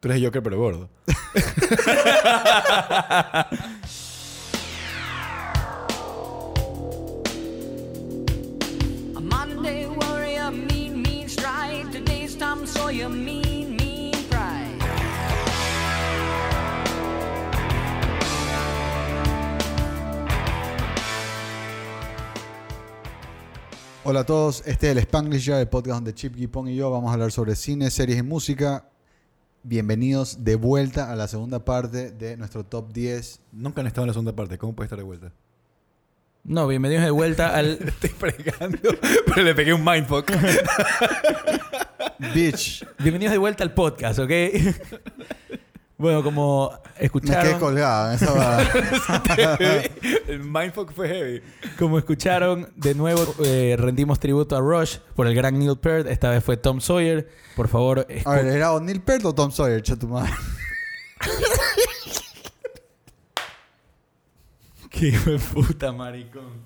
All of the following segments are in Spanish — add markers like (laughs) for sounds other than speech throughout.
Tú eres Joker, pero gordo. Hola a todos, este es el Spanglish Jar, el podcast donde Chip Gipong y yo vamos a hablar sobre cine, series y música. Bienvenidos de vuelta a la segunda parte de nuestro top 10. Nunca han estado en la segunda parte. ¿Cómo puede estar de vuelta? No, bienvenidos de vuelta al... (laughs) Estoy fregando, pero le pegué un mindfuck. Bitch, bienvenidos de vuelta al podcast, ¿ok? Bueno, como me quedé escucharon, en esa (laughs) vara. El mindfuck fue heavy. como escucharon, de nuevo eh, rendimos tributo a Rush por el gran Neil Peart. Esta vez fue Tom Sawyer. Por favor, A ver, ¿era o Neil Peart o Tom Sawyer? Che tu madre. (laughs) Qué puta, maricón.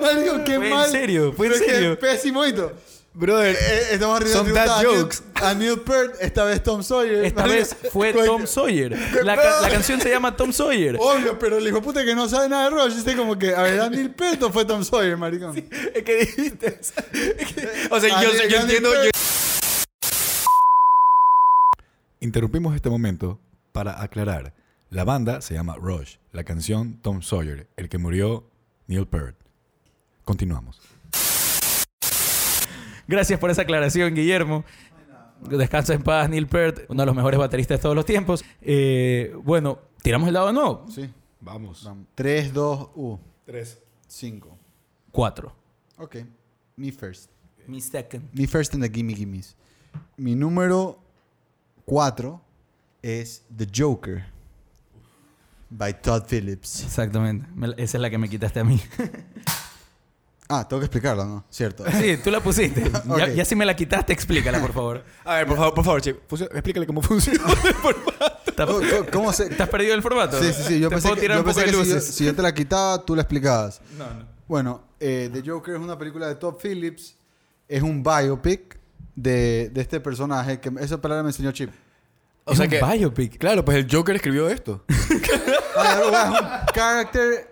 Marico, qué Fue en serio, fue en serio. Pésimo hito. Brother, Eh, estamos riendo Son tributo dad a Neil- jokes. A Neil Peart, esta vez Tom Sawyer. Esta vez fue Tom Sawyer. (laughs) La, ca- la canción se llama Tom Sawyer. Obvio, pero el hijo puta que no sabe nada de Rush, dice como que, a ver, ¿era Neil Peart o fue Tom Sawyer, maricón? es que dijiste. es que- o sea, yo, sí, yo entiendo. Yo- Interrumpimos este momento para aclarar. La banda se llama Rush. La canción Tom Sawyer. El que murió, Neil Peart. Continuamos. Gracias por esa aclaración, Guillermo. Descansa en paz, Neil Peart, uno de los mejores bateristas de todos los tiempos. Eh, bueno, tiramos el dado de nuevo. Sí. Vamos. 3, 2, U. Tres. 5. Cuatro. Ok. Me first. Mi second. Me first in the gimme gimmes. Mi número 4 es The Joker. By Todd Phillips. Exactamente. Me- esa es la que me quitaste a mí. (laughs) Ah, tengo que explicarlo, ¿no? Cierto. sí, tú la pusiste. (laughs) Ya, Ok. ya si me la quitaste, explícala, por favor. A ver, por favor, por favor, Chip. Explícale cómo funciona. (laughs) ¿Estás, ¿Cómo, cómo- cómo se...? estás perdido el formato? Sí, sí, sí. Yo Te pensé puedo que, yo un poco pensé de que si, yo, luces. si yo te la quitaba, tú la explicabas. No, no. Bueno, eh, The Joker es una película de Todd Phillips. Es un biopic de, de este personaje que esa palabra me enseñó Chip. O sea Es que. un biopic. Claro, pues el Joker escribió esto. (laughs) Es un character...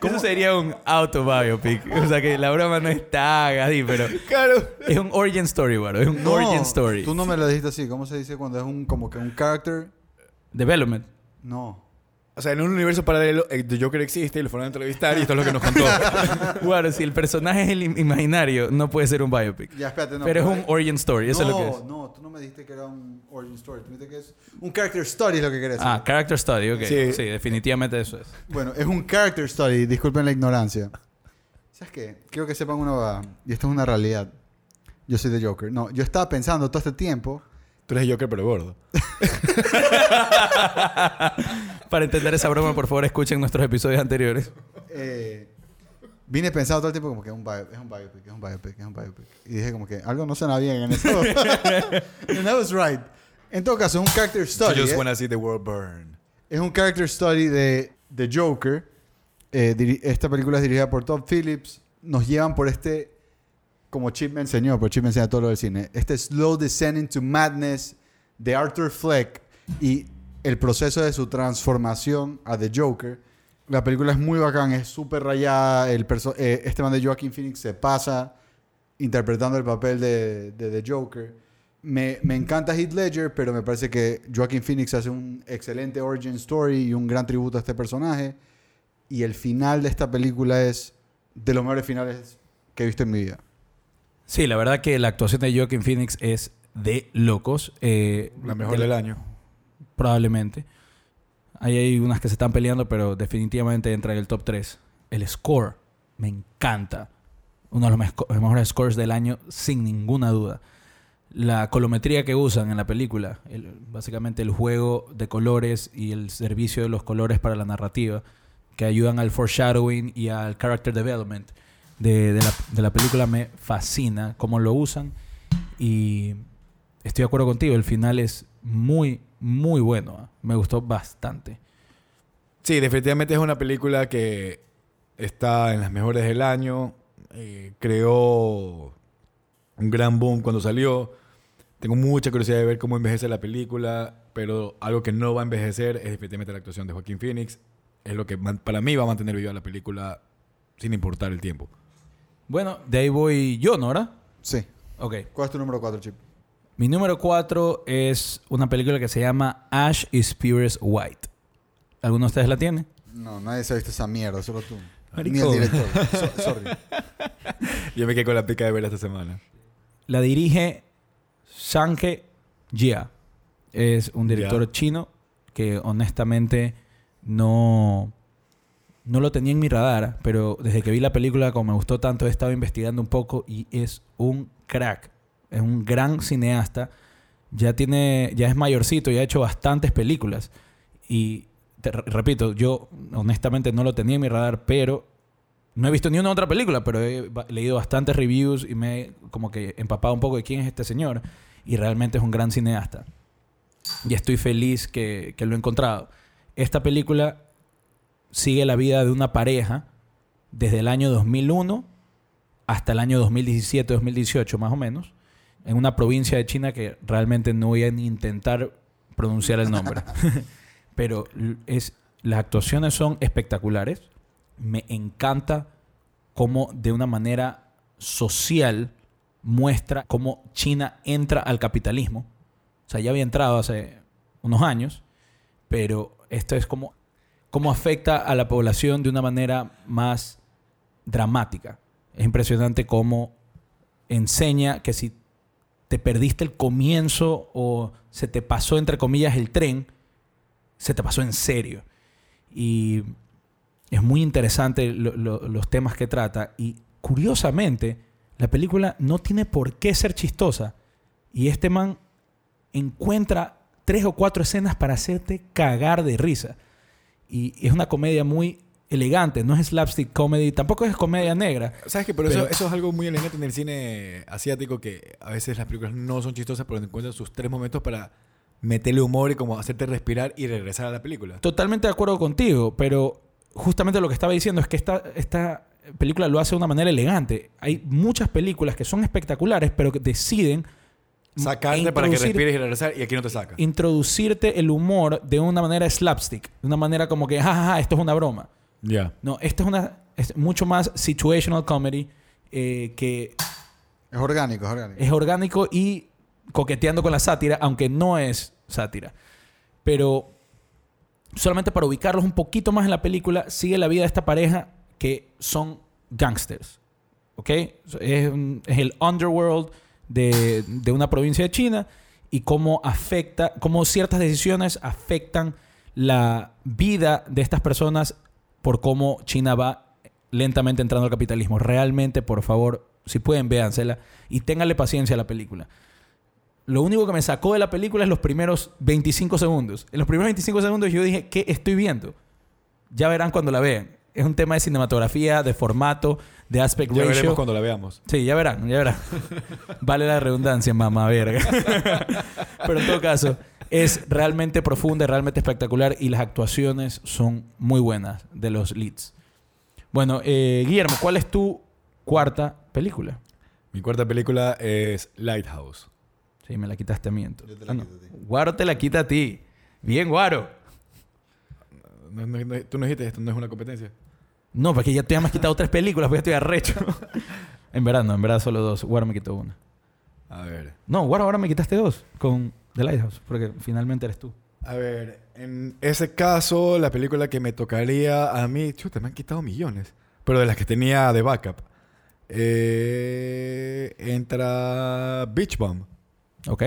¿Cómo sería un autobiopic? O sea que la broma no está así, pero (laughs) Claro. es un origin story, bueno, es un No, origin story. Tú no me lo dijiste así. ¿Cómo se dice cuando es un como que un character? Development. No. O sea, en un universo paralelo, el The Joker existe y lo fueron a entrevistar y esto es lo que nos contó. (laughs) Bueno, si el personaje es el im- imaginario, no puede ser un biopic. Ya, espérate, no. pero es un origin story, eso no, es lo que es. No, tú no me dijiste que era un origin story. Tú me dijiste que es un character story es lo que querés Ah, decir. character study, ok. Sí. Sí. definitivamente eso es. Bueno, es un character story. Disculpen la ignorancia. ¿Sabes qué? Quiero que sepan una cosa. Y esto es una realidad. Yo soy The Joker. No, yo estaba pensando todo este tiempo. Tú eres Joker, pero gordo. (laughs) Para entender esa broma, por favor, escuchen nuestros episodios anteriores. eh, vine pensando todo el tiempo como que es un, bio- es un biopic, es un biopic, es un biopic. Y dije como que algo no suena bien en eso. (laughs) And I was right. En todo caso, es un character story. You just ¿eh? wanna see the world burn. Es un character story de The Joker. Eh, esta película es dirigida por Todd Phillips. Nos llevan por este, como Chip me enseñó, porque Chip me enseña todo lo del cine, este slow descent into madness de Arthur Fleck y el proceso de su transformación a The Joker. La película es muy bacán, es súper rayada. El eh, este man de Joaquin Phoenix se pasa interpretando el papel de, de The Joker. Me, me encanta Heath Ledger, pero me parece que Joaquin Phoenix hace un excelente origin story y un gran tributo a este personaje. Y el final de esta película es de los mejores finales que he visto en mi vida. Sí, la verdad que la actuación de Joaquin Phoenix es de locos. Eh, La mejor de- del año. Probablemente. Ahí hay unas que se están peleando, pero definitivamente entra en el top 3. El score me encanta. Uno de los mejores scores del año, sin ninguna duda. La colometría que usan en la película, el- básicamente el juego de colores y el servicio de los colores para la narrativa, que ayudan al foreshadowing y al character development de, de la, de la película, me fascina cómo lo usan. Y estoy de acuerdo contigo, el final es muy, muy bueno. ¿ah? Me gustó bastante. Sí, definitivamente es una película que está en las mejores del año. eh, creó un gran boom cuando salió. Tengo mucha curiosidad de ver cómo envejece la película. pero algo que no va a envejecer es definitivamente la actuación de Joaquín Phoenix. Es lo que para mí va a mantener viva la película sin importar el tiempo. Bueno, de ahí voy yo, ¿Nora? Sí. Ok. ¿Cuál es tu número 4, Chip? Mi número 4 es una película que se llama Ash is Purest White. ¿Alguno de ustedes la tiene? No, nadie se ha visto esa mierda, solo tú. Marico. Ni el director. So- sorry. (laughs) Yo me quedé con la pica de verla esta semana. La dirige Shanke Jia. Es un director chino que honestamente no, no lo tenía en mi radar, pero desde que vi la película, como me gustó tanto, he estado investigando un poco y es un crack. Es un gran cineasta. Ya tiene, ya es mayorcito y ha hecho bastantes películas. Y repito, yo honestamente no lo tenía en mi radar, pero no he visto ni una otra película, pero he leído bastantes reviews y me he como que empapado un poco de quién es este señor. Y realmente es un gran cineasta. Y estoy feliz que, que lo he encontrado. Esta película sigue la vida de una pareja desde el año 2001 hasta el año 2017-2018 más o menos, en una provincia de China que realmente no voy a ni intentar pronunciar el nombre. (laughs) (laughs) Pero es, las actuaciones son espectaculares. Me encanta cómo de una manera social muestra cómo China entra al capitalismo. O sea, ya había entrado hace unos años, pero esto es como cómo afecta a la población de una manera más dramática. Es impresionante cómo enseña que si te perdiste el comienzo o se te pasó, entre comillas, el tren, se te pasó en serio. Y es muy interesante lo- lo- los temas que trata. Y curiosamente, la película no tiene por qué ser chistosa. Y este man encuentra tres o cuatro escenas para hacerte cagar de risa. Y es una comedia muy elegante, no es slapstick comedy, tampoco es comedia negra. ¿Sabes qué? Pero, Pero- eso, eso es algo muy elegante en el cine asiático que a veces las películas no son chistosas, pero encuentran sus tres momentos para meterle humor y como hacerte respirar y regresar a la película. Totalmente de acuerdo contigo, pero justamente lo que estaba diciendo es que esta, esta película lo hace de una manera elegante. Hay muchas películas que son espectaculares, pero que deciden Sacarte para que respires y regresar y aquí no te saca. introducirte el humor de una manera slapstick, de una manera como que, jajaja, esto es una broma. Ya. No, esto es una es mucho más situational comedy eh, que Es orgánico, es orgánico. es orgánico y coqueteando con la sátira, aunque no es sátira. Pero solamente para ubicarlos un poquito más en la película, sigue la vida de esta pareja que son gangsters. ¿Ok? Es, es el underworld de, de una provincia de China y cómo afecta, cómo ciertas decisiones afectan la vida de estas personas por cómo China va lentamente entrando al capitalismo. Realmente, por favor, si pueden, véansela y ténganle paciencia a la película. Lo único que me sacó de la película es los primeros 25 segundos. En los primeros 25 segundos yo dije, ¿qué estoy viendo? Ya verán cuando la vean. Es un tema de cinematografía, de formato, de aspect Ya ratio. veremos cuando la veamos. Sí, ya verán, ya verán. (laughs) vale la redundancia, mamá verga. (laughs) Pero en todo caso, es realmente profunda, realmente espectacular y las actuaciones son muy buenas de los leads. Bueno, eh, Guillermo, ¿cuál es tu cuarta película? Mi cuarta película es Lighthouse. Sí, me la quitaste a mí entonces. Yo te la Ah, no. quito a ti. Guaro te la quita a ti. Bien, Guaro. No- no- no- Tú no dijiste esto, no es una competencia. No, porque ya te has quitado tres películas, porque ya estoy arrecho. (laughs) en verdad no, en verdad solo dos. Guaro me quitó una. A ver. No, Guaro ahora me quitaste dos con The Lighthouse, porque finalmente eres tú. A ver, en ese caso, la película que me tocaría a mí, chuta, me han quitado millones, pero de las que tenía de backup, eh, entra Beach Bomb. ¿Ok?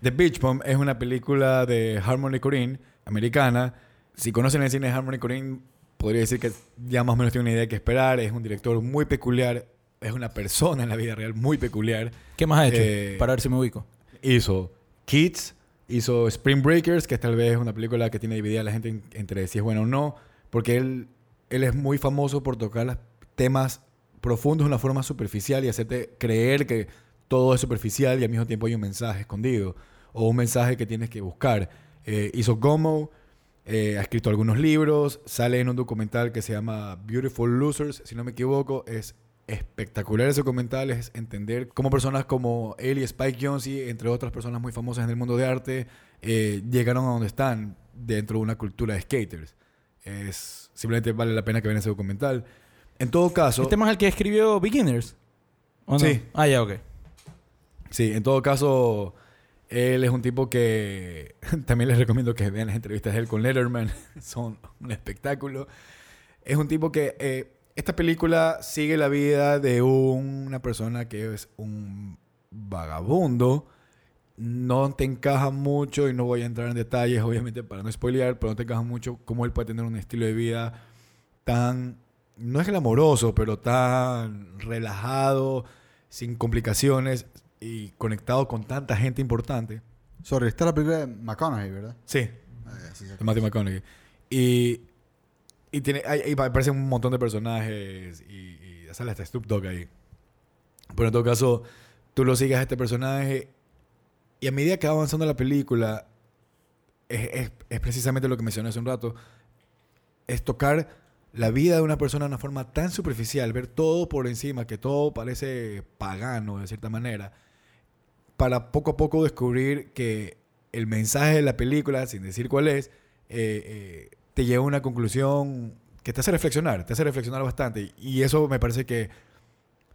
The Beach Bomb es una película de Harmony Korine, americana. Si conocen el cine de Harmony Korine, podría decir que ya más o menos tienen una idea de qué esperar. Es un director muy peculiar, es una persona en la vida real muy peculiar. ¿Qué más has hecho? Eh, Para ver si me ubico. Hizo Kids, hizo Spring Breakers, que tal vez es una película que tiene dividida a la gente en- entre si es buena o no, porque él, él es muy famoso por tocar los temas profundos de una forma superficial y hacerte creer que todo es superficial y al mismo tiempo hay un mensaje escondido o un mensaje que tienes que buscar. Eh, hizo Gomo, eh, ha escrito algunos libros, sale en un documental que se llama Beautiful Losers, si no me equivoco, es espectacular ese documental es entender cómo personas como él y Spike Jonze, entre otras personas muy famosas en el mundo de arte, eh, llegaron a donde están dentro de una cultura de skaters. Es, simplemente vale la pena que vean ese documental. En todo caso... ¿Este más el que escribió Beginners? ¿O no? Sí. Ah, ya, ok. Sí, en todo caso, él es un tipo que (laughs) también les recomiendo que vean las entrevistas de él con Letterman. (laughs) Son un espectáculo. Es un tipo que eh, esta película sigue la vida de una persona que es un vagabundo. No te encaja mucho y no voy a entrar en detalles, obviamente, para no spoilear, pero no te encaja mucho cómo él puede tener un estilo de vida tan, no es glamoroso, pero tan relajado, sin complicaciones y conectado con tanta gente importante. Sorry, está la película de McConaughey, ¿verdad? Sí, Ah, sí, sí. Matthew McConaughey. Y, y tiene, ahí aparecen un montón de personajes y, y sale hasta Snoop Dogg ahí. Pero en todo caso, tú lo sigues a este personaje y a medida que va avanzando la película, es, es- es precisamente lo que mencioné hace un rato, es tocar la vida de una persona de una forma tan superficial, ver todo por encima, que todo parece pagano de cierta manera, para poco a poco descubrir que el mensaje de la película, sin decir cuál es, eh, eh, te lleva a una conclusión que te hace reflexionar, te hace reflexionar bastante. Y eso me parece que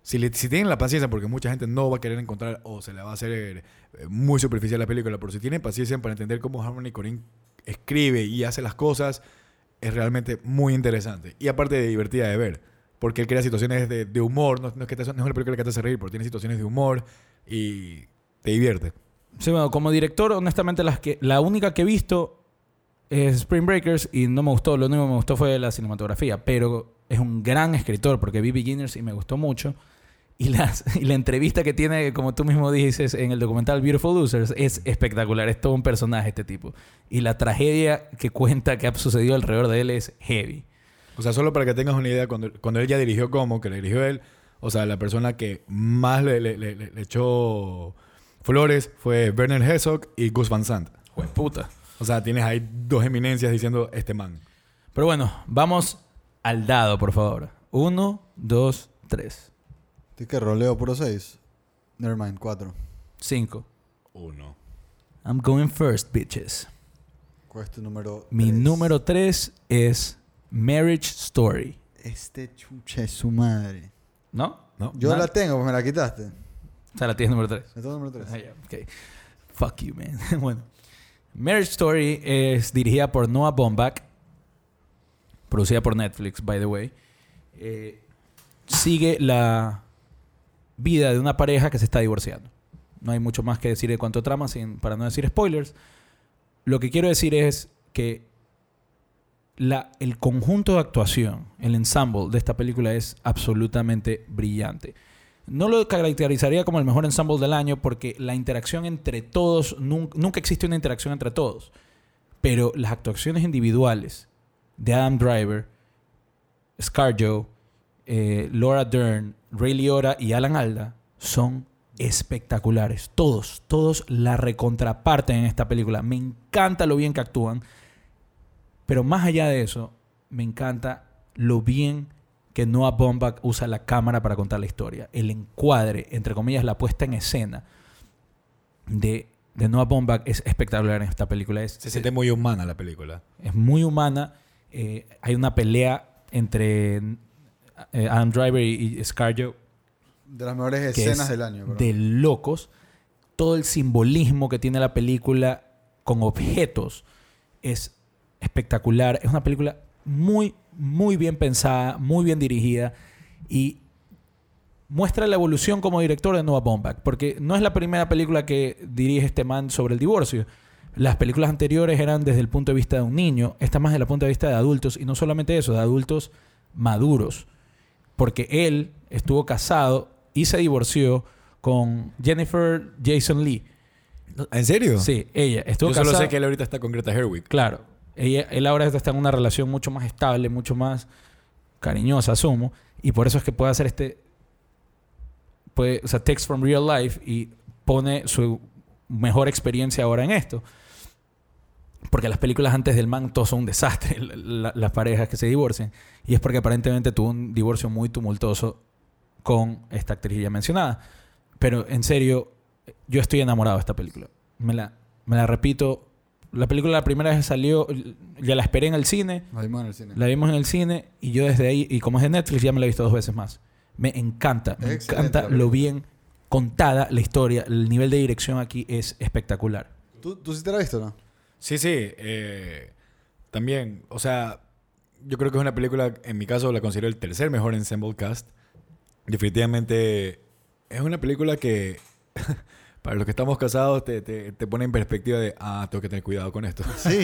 si, le- si tienen la paciencia, porque mucha gente no va a querer encontrar o se le va a hacer eh, muy superficial la película, pero si tienen paciencia para entender cómo Harmony Corinne escribe y hace las cosas, es realmente muy interesante. Y aparte de divertida de ver, porque él crea situaciones de, de humor, no, no es que te, no es una película que te hace reír, pero tiene situaciones de humor y te divierte. Sí, bueno, como director, honestamente, las que, la única que he visto es Spring Breakers y no me gustó. Lo único que me gustó fue la cinematografía. Pero es un gran escritor porque vi Beginners y me gustó mucho. Y, las, (laughs) y la entrevista que tiene, como tú mismo dices, en el documental Beautiful Losers es espectacular. Es todo un personaje este tipo. Y la tragedia que cuenta que ha sucedido alrededor de él es heavy. O sea, solo para que tengas una idea, cuando, cuando él ya dirigió como, que le dirigió él, o sea, la persona que más le, le- le- le- le echó flores fue Werner Herzog y Gus Van Sant. puta. O sea, tienes ahí dos eminencias diciendo este man. Pero bueno, vamos al dado, por favor. Uno, dos, tres, ¿Tú qué roleo puro 6? Nevermind, 4. cinco. Uno. I'm going first, bitches. ¿Cuál es tu número? Mi tres? número 3 es Marriage Story. Este chucha es su madre. ¿No? ¿No? Yo la tengo, pues me la quitaste. O sea, la tienes número 3. Me tengo número 3. ok. Fuck you, man. (laughs) bueno. Marriage Story es dirigida por Noah Baumbach. Producida por Netflix, by the way. Eh, sigue la vida de una pareja que se está divorciando. No hay mucho más que decir de cuanto trama sin, para no decir spoilers. Lo que quiero decir es que la, el conjunto de actuación, el ensemble de esta película es absolutamente brillante. No lo caracterizaría como el mejor ensemble del año porque la interacción entre todos, nun- nunca existe una interacción entre todos. Pero las actuaciones individuales de Adam Driver, ScarJo, eh, Laura Dern, Ray Liotta y Alan Alda son espectaculares. Todos, todos la recontraparten en esta película. Me encanta lo bien que actúan. Pero más allá de eso, me encanta lo bien que Noah Baumbach usa la cámara para contar la historia. El encuadre, entre comillas, la puesta en escena de, de Noah Baumbach es espectacular en esta película. Es, Se siente muy humana la película. es muy humana. Eh, hay una pelea entre eh, Adam Driver y, y ScarJo De las mejores escenas es del año. bro. de locos. Todo el simbolismo que tiene la película con objetos es espectacular. Es una película muy, muy bien pensada, muy bien dirigida y muestra la evolución como director de Noah Baumbach. Porque no es la primera película que dirige este man sobre el divorcio. Las películas anteriores eran desde el punto de vista de un niño. Esta más desde el punto de vista de adultos. Y no solamente eso, de adultos maduros. Porque él estuvo casado y se divorció con Jennifer Jason Lee. ¿En serio? Sí, ella estuvo Yo solo casada. sé que él ahorita está con Greta Herwig. Claro. Ella, él ahora está en una relación mucho más estable, mucho más cariñosa, asumo. Y por eso es que puede hacer este. Puede, o sea, text from real life y pone su mejor experiencia ahora en esto. Porque las películas antes del man todos son un desastre, la- (laughs) la- las parejas que se divorcian. Y es porque aparentemente tuvo un divorcio muy tumultuoso con esta actriz ya mencionada. Pero en serio, yo estoy enamorado de esta película. Me la, me la repito. La película la primera vez que salió, ya la esperé en el cine. Nos vimos en el cine. La vimos en el cine y yo desde ahí, y como es de Netflix, ya me la he visto dos veces más. Me encanta, me excelente encanta la lo bien contada la historia. El nivel de dirección aquí es espectacular. ¿Tú, ¿Tú sí te la has visto no? Sí, sí. eh, también, o sea, yo creo que es una película, en mi caso la considero el tercer mejor ensemble cast. Definitivamente es una película que, (laughs) para los que estamos casados, te, te, te pone en perspectiva de, ah, tengo que tener cuidado con esto. Sí,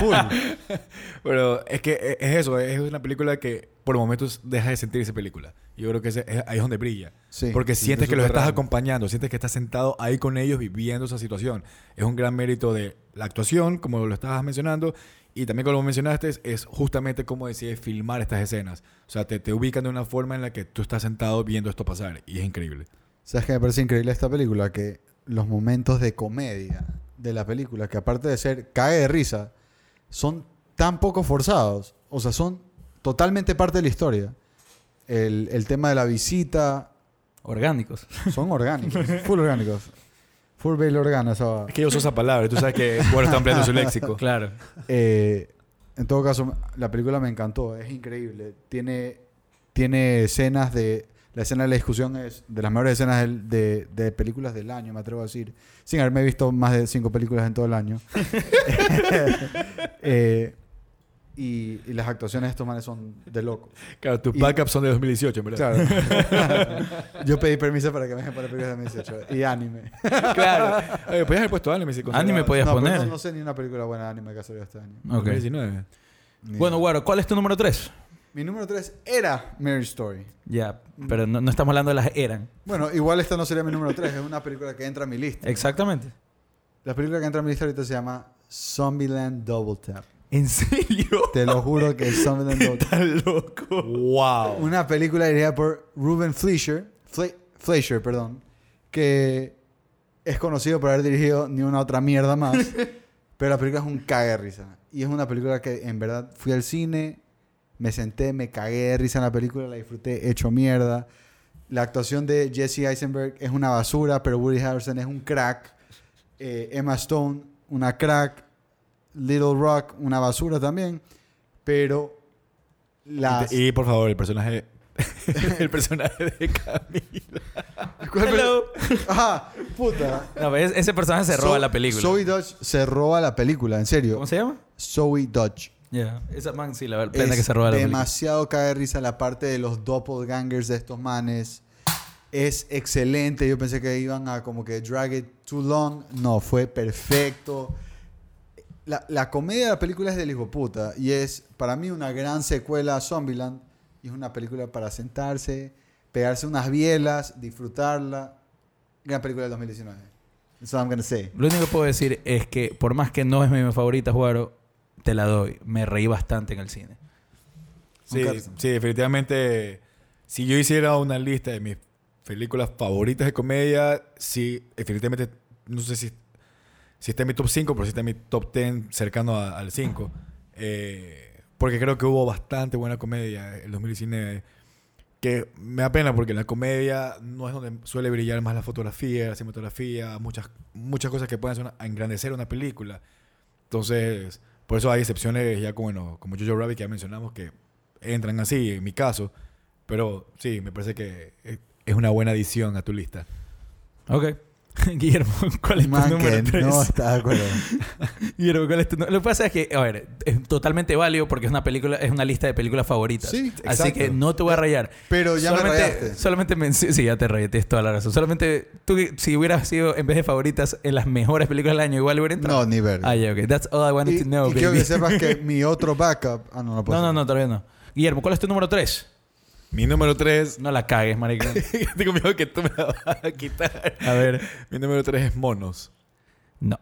full. (laughs) Pero es que e- es eso, es una película que por momentos deja de sentir esa película. Yo creo que ese- es, ahí es donde brilla. Sí, Porque sientes es que los estás raro. acompañando, sientes que estás sentado ahí con ellos viviendo esa situación. Es un gran mérito de la actuación, como lo estabas mencionando, y también como mencionaste, es- es justamente cómo decides filmar estas escenas. O sea, te, te ubican de una forma en la que tú estás sentado viendo esto pasar, y es increíble. ¿Sabes qué me parece increíble esta película? Que los momentos de comedia de la película, que aparte de ser cae de risa, son tan poco forzados. O sea, son totalmente parte de la historia. El, el tema de la visita, Orgánicos. son orgánicos, (laughs) full orgánicos. Full bail organo, esa va. Es que yo uso esa palabra, y tú sabes que bueno está ampliando su léxico. (laughs) Claro. Eh, en todo caso, la película me encantó, es increíble. Tiene, tiene escenas de. La escena de la discusión es de las mejores escenas de, de películas del año, me atrevo a decir. Sin haberme visto más de cinco películas en todo el año. (laughs) (laughs) Eh, y, y las actuaciones de estos manes son de locos. Claro, tus backups son de 2018, ¿verdad? Claro. (laughs) Yo pedí permiso para que me dejen para películas de 2018. Y anime. claro. Oye, podías haber puesto anime si Anime podías no, pero poner. No, no sé ni una película buena de anime que ha salido este año. Ok. 2019. Ni Bueno. Guaro, ¿cuál es tu número 3? Mi número 3 era Mary Story. Ya, pero no, no estamos hablando de las eran. Bueno, igual esta no sería mi número 3, es una película que entra a mi lista. Exactamente. La película que entra a mi lista ahorita se llama Zombieland Double Tap. ¿En serio? Te lo juro que es Zombieland Double Tap. Estás loco. ¡Wow! Una película dirigida por Ruben Fleischer, Fle- Fleischer, perdón, que es conocido por haber dirigido ni una otra mierda más. (laughs) pero la película es un cague de risa. Y es una película que en verdad fui al cine, me senté, me cagué de risa en la película, la disfruté hecho mierda. La actuación de Jesse Eisenberg es una basura, pero Woody Harrelson es un crack. Eh, Emma Stone, una crack. Little Rock, una basura también. Pero las... Y, por favor, el personaje. (laughs) el personaje de Camila. ¿Cuál Hello. Ajá, puta. No, ese personaje se roba la película. Zoe Dodge se roba la película, en serio. ¿Cómo se llama? Zoe Dodge. Ya, esa man sí, la pena Es que se roba la película. demasiado cae de risa la parte de los doppelgangers de estos manes. Es excelente. Yo pensé que iban a como que drag it too long. No, fue perfecto. La, la comedia de la película es del hijo puta. Y es para mí una gran secuela a Zombieland. Y es una película para sentarse, pegarse unas bielas, disfrutarla. Gran película del 2019. That's all I'm gonna say. Lo único que puedo decir es que, por más que no es mi favorita, Juaro, te la doy. Me reí bastante en el cine. Sí, sí, definitivamente. Si yo hiciera una lista de mis películas favoritas de comedia, sí, definitivamente. No sé si, si está en mi top 5, pero sí está en mi top 10 cercano a- al 5. Eh, porque creo que hubo bastante buena comedia en 2019. Que me da pena porque la comedia no es donde suele brillar más la fotografía, la cinematografía, muchas, muchas cosas que pueden hacer una- engrandecer una película. Entonces, por eso hay excepciones ya como, bueno, como Jojo Rabbit que ya mencionamos que entran así, en mi caso. Pero sí, me parece que es- una buena adición a tu lista. Ok. (laughs) Guillermo, ¿cuál es tu número que 3? no está de acuerdo. (laughs) Guillermo, ¿cuál es tu nu- Lo que pasa es que, a ver, es totalmente válido porque es una película, es una lista de películas favoritas. Sí, Así exacto. que no te voy a rayar. Pero ya me solamente, rayaste. solamente men- sí, ya te rayé, tienes toda la razón. Solamente tú, si hubieras sido, en vez de favoritas, en las mejores películas del año, igual hubiera entrado. No, ni verga. Ah, ya, ok. That's all I wanted Y, to know, y quiero baby. que sepas que (laughs) mi otro backup. Ah, no, no puedo. No, no, no, todavía no. Guillermo, ¿cuál es tu número 3? Mi número 3. No la cagues, maricón. (laughs) Tengo miedo que tú me la vas a quitar. A ver. Mi número 3 es Monos. No.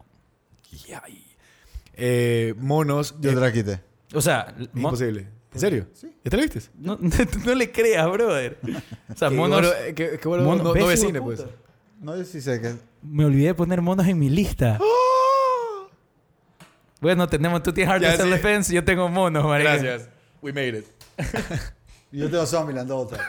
Eh, monos. Yo eh, te la quité. O sea, imposible. ¿En serio? Sí. ¿Ya te la viste? no, (laughs) no le creas, brother. O sea, Qué monos... bueno, eh, qué- qué bueno, monos- no, ¿ves, no ve hijo de cine, puta? pues. No, yo sí sé que. Me olvidé de poner monos en mi lista. Bueno, tenemos, tú tienes Hard. Defense, yo tengo monos, maricón. Gracias. We made it. (laughs) Yo tengo Zombieland Tap.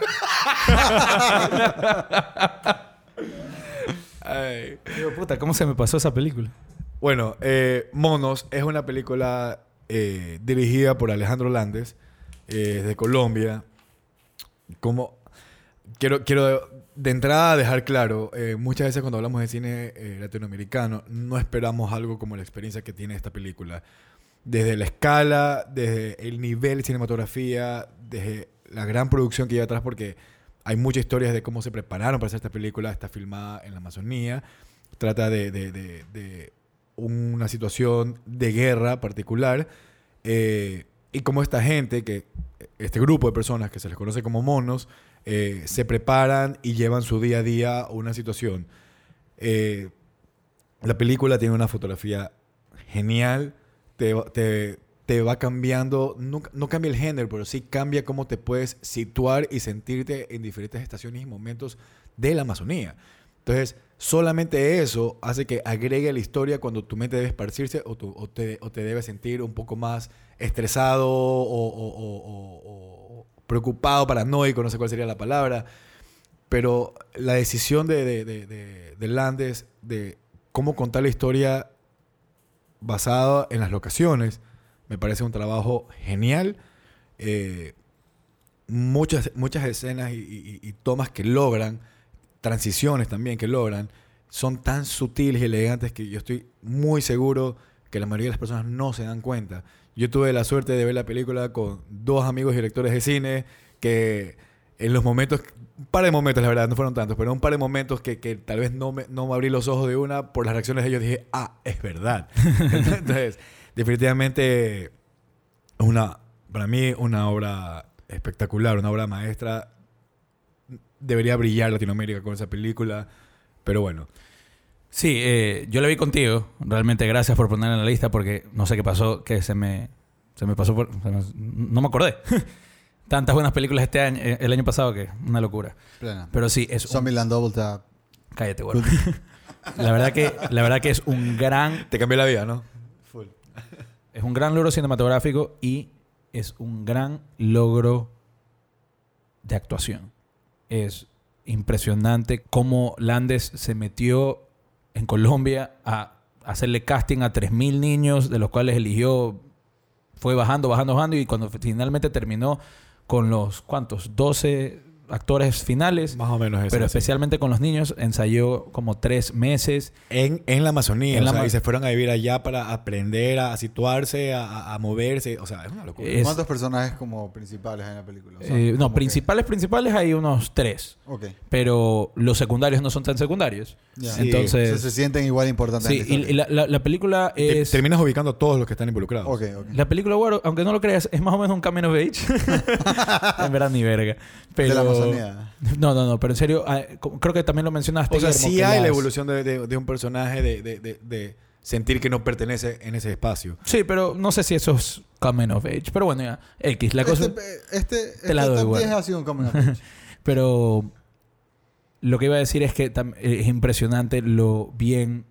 Ay. Digo, puta, ¿cómo se me pasó esa película? Bueno, eh, Monos es una película eh, dirigida por Alejandro Landes, eh, de Colombia. Como quiero, quiero de entrada dejar claro, eh, muchas veces cuando hablamos de cine eh, latinoamericano, no esperamos algo como la experiencia que tiene esta película. Desde la escala, desde el nivel de cinematografía, desde la gran producción que lleva atrás, porque hay muchas historias de cómo se prepararon para hacer esta película. Está filmada en la Amazonía. Trata de, una situación de guerra particular. eh, y cómo esta gente, que este grupo de personas que se les conoce como monos, eh, se preparan y llevan su día a día una situación. Eh, la película tiene una fotografía genial, te, te va cambiando, no, no cambia el género, pero sí cambia cómo te puedes situar y sentirte en diferentes estaciones y momentos de la Amazonía. Entonces, solamente eso hace que agregue la historia cuando tu mente debe esparcirse o, tu- o te, o te debes sentir un poco más estresado o, o- preocupado, paranoico, no sé cuál sería la palabra. Pero la decisión de, de, de, de- de Landes de cómo contar la historia basada en las locaciones me parece un trabajo genial. Eh, muchas, muchas escenas y, y- y tomas que logran, transiciones también que logran, son tan sutiles y elegantes que yo estoy muy seguro que la mayoría de las personas no se dan cuenta. Yo tuve la suerte de ver la película con dos amigos directores de cine que en los momentos, un par de momentos, la verdad, no fueron tantos, pero un par de momentos que, que tal vez no me, no me abrí los ojos de una por las reacciones de ellos, dije, ah, es verdad. (laughs) Entonces, definitivamente es una, para mí, una obra espectacular, una obra maestra. Debería brillar Latinoamérica con esa película, pero bueno. Sí, eh, yo la vi contigo. Realmente gracias por ponerla en la lista porque no sé qué pasó, que se me, se me pasó por... se me- no me acordé. (laughs) Tantas buenas películas este año, eh, el año pasado que una locura. Plena. Pero sí, es un... Zombieland Double Tap. Cállate, güey. (laughs) la, verdad que, la verdad que es un gran... Te cambió la vida, ¿no? Es un gran logro cinematográfico y es un gran logro de actuación. Es impresionante cómo Landes se metió en Colombia a hacerle casting a 3.000 niños, de los cuales eligió, fue bajando, bajando, bajando, y cuando finalmente terminó con los, ¿cuántos? 12 actores finales, Más o menos eso. pero sí. especialmente con los niños, ensayó como tres meses. En, en la Amazonía. En o la sea, Ma- y se fueron a vivir allá para aprender a, situarse, a, a- a moverse. O sea, es una locura. Es- ¿Cuántos personajes como principales en la película? O sea, Eh, no, como que- principales, principales hay unos tres. Ok. pero los secundarios no son tan secundarios. Ya. Sí. Entonces, O sea, se sienten igual importantes. sí, en la y, la, la- la película Te- es... terminas ubicando a todos los que están involucrados. Ok, ok. La película, bueno, aunque no lo creas, es más o menos un camino of age. (laughs) en verdad, ni verga. Pero... No, no, no, pero en serio, ah, creo que también lo mencionaste. O sea, Guillermo, sí hay la evolución de, de- de un personaje de, de- sentir que no pertenece en ese espacio. Sí, pero no sé si eso es coming of age. Pero bueno, ya. X, la cosa... Este, este, este la doy top igual. 10 ha sido un coming of age. (laughs) Pero lo que iba a decir es que tam- es impresionante lo bien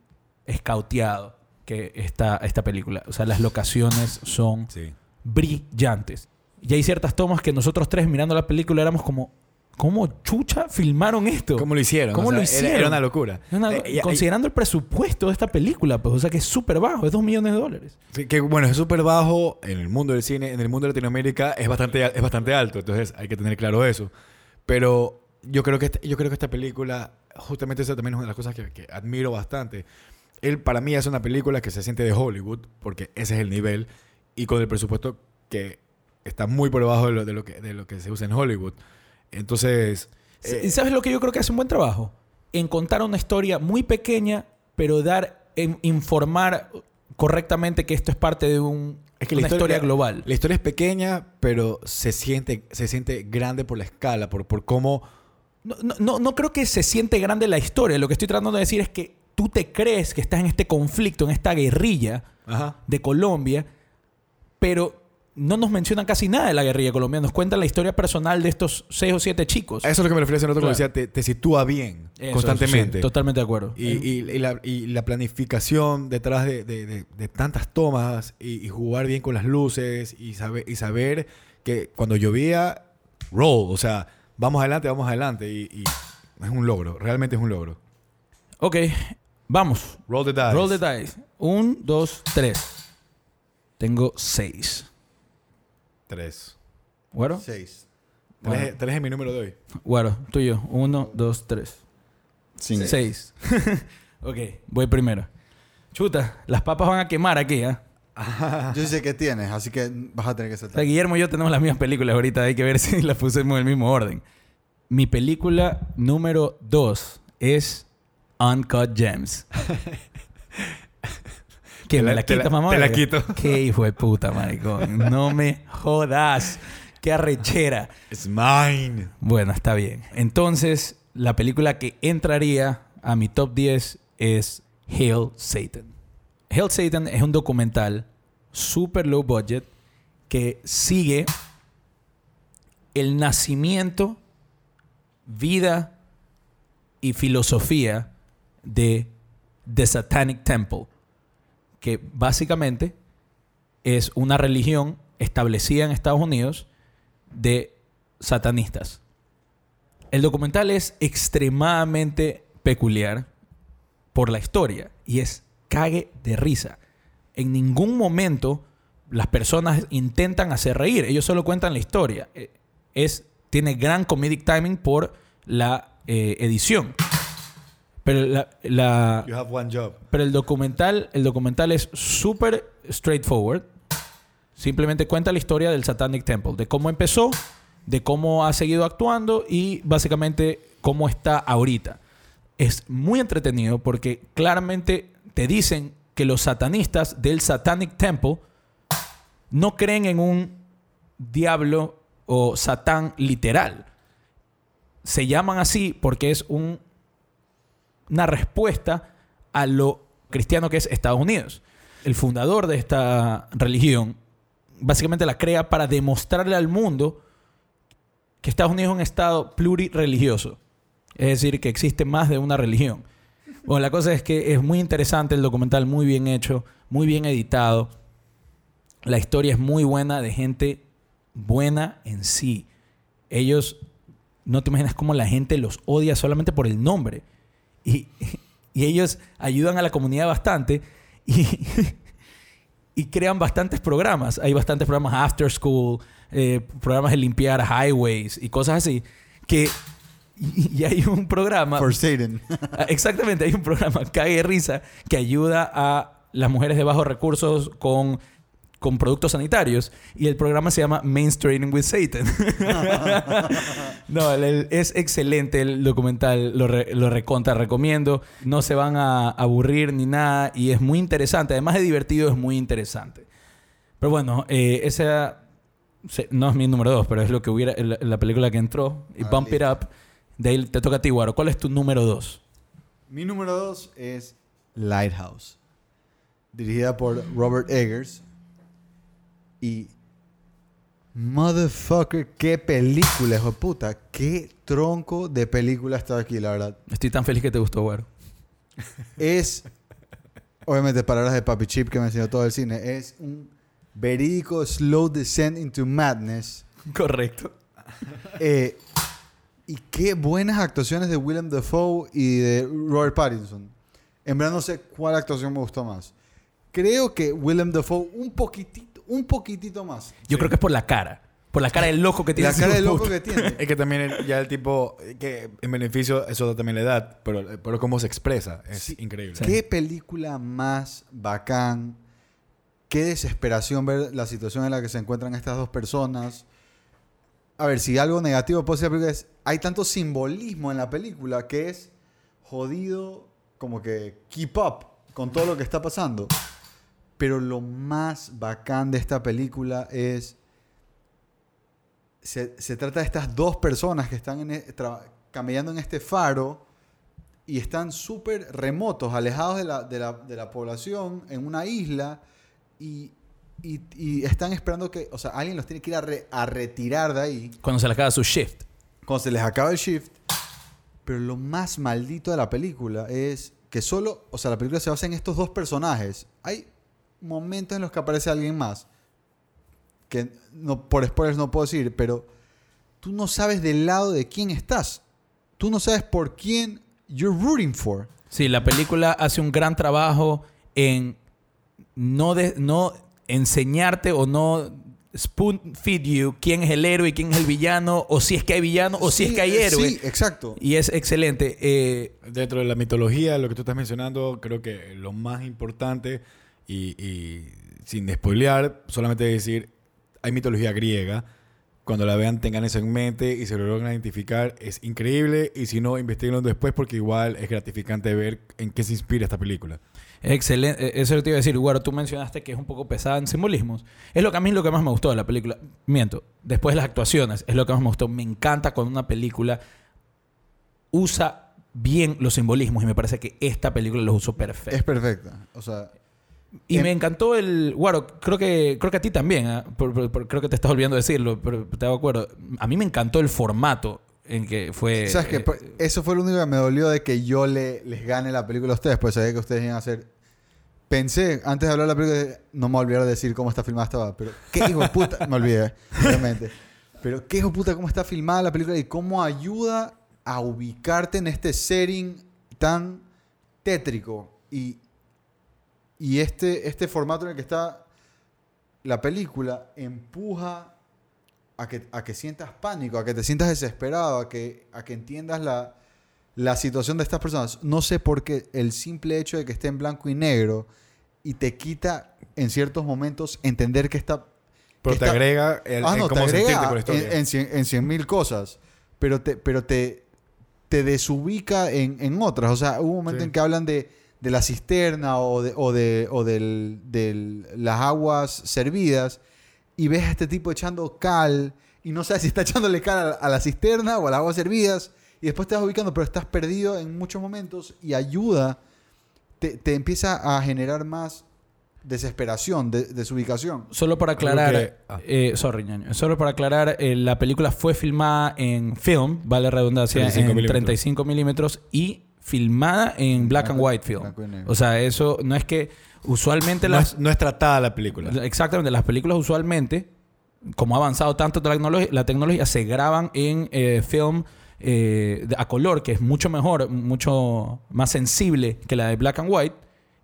escauteado que está esta película. O sea, las locaciones son Sí. brillantes. Y hay ciertas tomas que nosotros tres mirando la película éramos como, ¿cómo chucha filmaron esto? ¿Cómo lo hicieron? ¿Cómo O sea, lo era- hicieron? Era, una locura. Es una- Eh, considerando el presupuesto de esta película, pues, o sea, que es súper bajo, es dos millones de dólares. Sí, que bueno, es súper bajo en el mundo del cine, en el mundo de Latinoamérica es bastante, es bastante alto, entonces hay que tener claro eso. Pero yo creo que, yo creo que esta película, justamente esa también es una de las cosas que, que admiro bastante. Él para mí es una película que se siente de Hollywood, porque ese es el nivel, y con el presupuesto que está muy por debajo de lo, de lo, que, de lo que se usa en Hollywood. Entonces... eh, ¿Y sabes lo que yo creo que hace un buen trabajo? En contar una historia muy pequeña, pero dar, en informar correctamente que esto es parte de un, Es que la una historia, historia- global. La historia es pequeña, pero se siente, se siente grande por la escala, por, por cómo... No, no, no, no creo que se siente grande la historia. Lo que estoy tratando de decir es que tú te crees que estás en este conflicto, en esta guerrilla Ajá. de Colombia, pero no nos mencionan casi nada de la guerrilla colombiana. Nos cuentan la historia personal de estos seis o siete chicos. A eso es lo que me rato cuando Claro. decía, te, te sitúa bien, Eso, constantemente. sí, totalmente de acuerdo. y, y- y la, y la planificación detrás de, de- de- de tantas tomas y, jugar bien con las luces y saber, y saber que cuando llovía, roll, o sea, vamos adelante, vamos adelante. Y, y es un logro, realmente es un logro. Ok, vamos. Roll the dice. Roll the dice. Un, dos, tres. Tengo seis. Tres. ¿Güero? Seis. Tres, Bueno. tres es mi número de hoy. Güero, tuyo. Uno, dos, tres. Cinco. Seis. (laughs) ok, voy primero. Chuta, las papas van a quemar aquí, ¿ah? (laughs) Yo sé que tienes, así que vas a tener que O sea, saltar. Guillermo y yo tenemos las mismas películas ahorita. Hay que ver (laughs) si las pusimos en el mismo orden. Mi película número dos es Uncut Gems. Que me la- la- quitas, mamá. te la quito. (laughs) Qué hijo de puta, maricón. No me jodas. Qué arrechera. It's mine. Bueno, está bien. Entonces, la película que entraría a mi top 10 es Hail Satan. Hail Satan es un documental super low budget que sigue el nacimiento, vida y filosofía de The Satanic Temple, que básicamente es una religión establecida en Estados Unidos de satanistas. El documental es extremadamente peculiar por la historia y es cague de risa. En ningún momento las personas intentan hacer reír, ellos solo cuentan la historia. Eh, Es, tiene gran comedic timing por la eh, edición. Pero, la- la, You have one job. pero el documental, el documental es súper straightforward. Simplemente cuenta la historia del Satanic Temple, de cómo empezó, de cómo ha seguido actuando y básicamente cómo está ahorita. Es muy entretenido porque claramente te dicen que los satanistas del Satanic Temple no creen en un diablo o satán literal. Se llaman así porque es un una respuesta a lo cristiano que es Estados Unidos. El fundador de esta religión básicamente la crea para demostrarle al mundo que Estados Unidos es un estado plurireligioso. Es decir, que existe más de una religión. Bueno, la cosa es que es muy interesante el documental, muy bien hecho, muy bien editado. La historia es muy buena de gente buena en sí. Ellos, no te imaginas cómo la gente los odia solamente por el nombre. Y, y ellos ayudan a la comunidad bastante y, (laughs) y crean bastantes programas. Hay bastantes programas after school, eh, programas de limpiar highways y cosas así. Que, y, y hay un programa... For Satan. (laughs) Ah, Exactamente, hay un programa, Cague Risa, que ayuda a las mujeres de bajos recursos con, con productos sanitarios. Y el programa se llama Mainstreaming with Satan. (laughs) no, el- el- es excelente el documental, lo, re- lo recontra recomiendo. No se van a aburrir ni nada y es muy interesante. Además de divertido, es muy interesante. Pero bueno, eh, esa no es mi número dos, pero es lo que hubiera la, la película que entró. Y Ah, Bump It. Up. De ahí te toca a ti, Guaro. ¿Cuál es tu número dos? Mi número dos es Lighthouse. Dirigida por Robert Eggers. Y. Motherfucker, qué película, hijo de puta. Qué tronco de película está aquí, la verdad. Estoy tan feliz que te gustó, Guaro. Es. Obviamente, palabras de Papi Chip que me enseñó todo el cine. Es un verídico slow descent into madness. Correcto. Eh, y qué buenas actuaciones de Willem Dafoe y de Robert Pattinson. En verdad no sé cuál actuación me gustó más. Creo que Willem Dafoe un poquitito, un poquitito más. Yo creo que es por la cara. Por la cara del loco que tiene. La cara ese de loco puto. que tiene. (laughs) Es que también el- ya el tipo, eh, que en beneficio, eso también le da, pero, pero cómo se expresa es Sí. increíble. Qué película más bacán. Qué desesperación ver la situación en la que se encuentran estas dos personas. A ver, si algo negativo puede ser la película es hay tanto simbolismo en la película que es jodido como que keep up con todo lo que está pasando. Pero lo más bacán de esta película es se, se trata de estas dos personas que están en e- camellando en este faro y están súper remotos, alejados de la, de, la, de la población, en una isla, y, y- y están esperando que, o sea, alguien los tiene que ir a, re- a retirar de ahí Cuando se le acaba su shift. cuando se les acaba el shift. Pero lo más maldito de la película es que solo, o sea, la película se basa en estos dos personajes. Hay momentos en los que aparece alguien más, que no, por spoilers no puedo decir, pero tú no sabes del lado de quién estás. Tú no sabes por quién you're rooting for. Sí, la película hace un gran trabajo en no, de- no enseñarte o no spoon feed you quién es el héroe y quién es el villano, o si es que hay villano, o si es que hay héroe. Sí, exacto. Y es excelente. Eh, Dentro de la mitología, lo que tú estás mencionando, creo que lo más importante, y, y sin spoilear, solamente decir, hay mitología griega. Cuando la vean, tengan eso en mente y se lo logran identificar. Es increíble. Y si no, investiguenlo después porque igual es gratificante ver en qué se inspira esta película. Excelente, Eh, eso te iba a decir. Bueno, tú mencionaste que es un poco pesada en simbolismos. Es lo que a mí es lo que más me gustó de la película. Miento, después de las actuaciones, es lo que más me gustó. Me encanta cuando una película usa bien los simbolismos y me parece que esta película los usó perfecto. Es perfecta. O sea, Y Em- me encantó el. Guaro, creo que, creo que a ti también. ¿ah? Por- por- por- creo que te estás olvidando decirlo, pero te hago acuerdo. A mí me encantó el formato en que fue. ¿sabes qué? eh, Por- Eso fue lo único que me dolió de que yo le, les gane la película a ustedes, pues sabía que ustedes iban a hacer... Pensé, antes de hablar de la película, no me olvidar de decir cómo está filmada esta, pero qué hijo de puta, me olvidé, (laughs) obviamente. Pero qué hijo de puta cómo está filmada la película y cómo ayuda a ubicarte en este setting tan tétrico y, y este, este formato en el que está la película empuja a que, a que sientas pánico, a que te sientas desesperado, a que, a que entiendas la, la situación de estas personas. No sé por qué el simple hecho de que esté en blanco y negro y te quita en ciertos momentos entender que está... Pero que te está- agrega el, Ah, el no, te cómo sentirte agrega con la historia. en, en, cien, en cien mil cosas, pero te, pero te, te desubica en, en otras. O sea, hubo un momento Sí. en que hablan de, de la cisterna o de, o de, o del, del- las aguas servidas y ves a este tipo echando cal y no sabes si está echándole cal a, a la cisterna o a las aguas servidas y después te vas ubicando, pero estás perdido en muchos momentos y ayuda, te, te empieza a generar más desesperación, de- desubicación. Solo para aclarar, que- ah. eh, sorry, ñaño. Solo para aclarar, eh, la película fue filmada en film, vale redundancia, 35 en milímetros. 35 milímetros y filmada en black and white film. O sea, eso no es que usualmente no, las... es, no es tratada la película. Exactamente, las películas usualmente, como ha avanzado tanto la tecnología, la tecnología se graban en eh, film eh, a color, que es mucho mejor, mucho más sensible que la de black and white.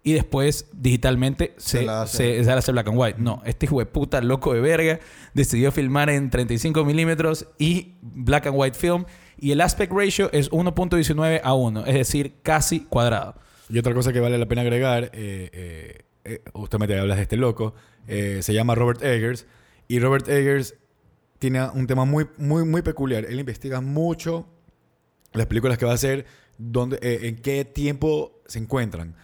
Y después, digitalmente, Se se, la hace. se, se la hace black and white. No, este hijo de puta loco de verga decidió filmar en 35 milímetros y black and white film. Y el aspect ratio es 1.19 a 1, es decir, casi cuadrado. Y otra cosa que vale la pena agregar, eh, eh, eh, justamente hablas de este loco, eh, se llama Robert Eggers. Y Robert Eggers tiene un tema muy, muy, muy peculiar. Él investiga mucho las películas que va a hacer, dónde, eh, en qué tiempo se encuentran.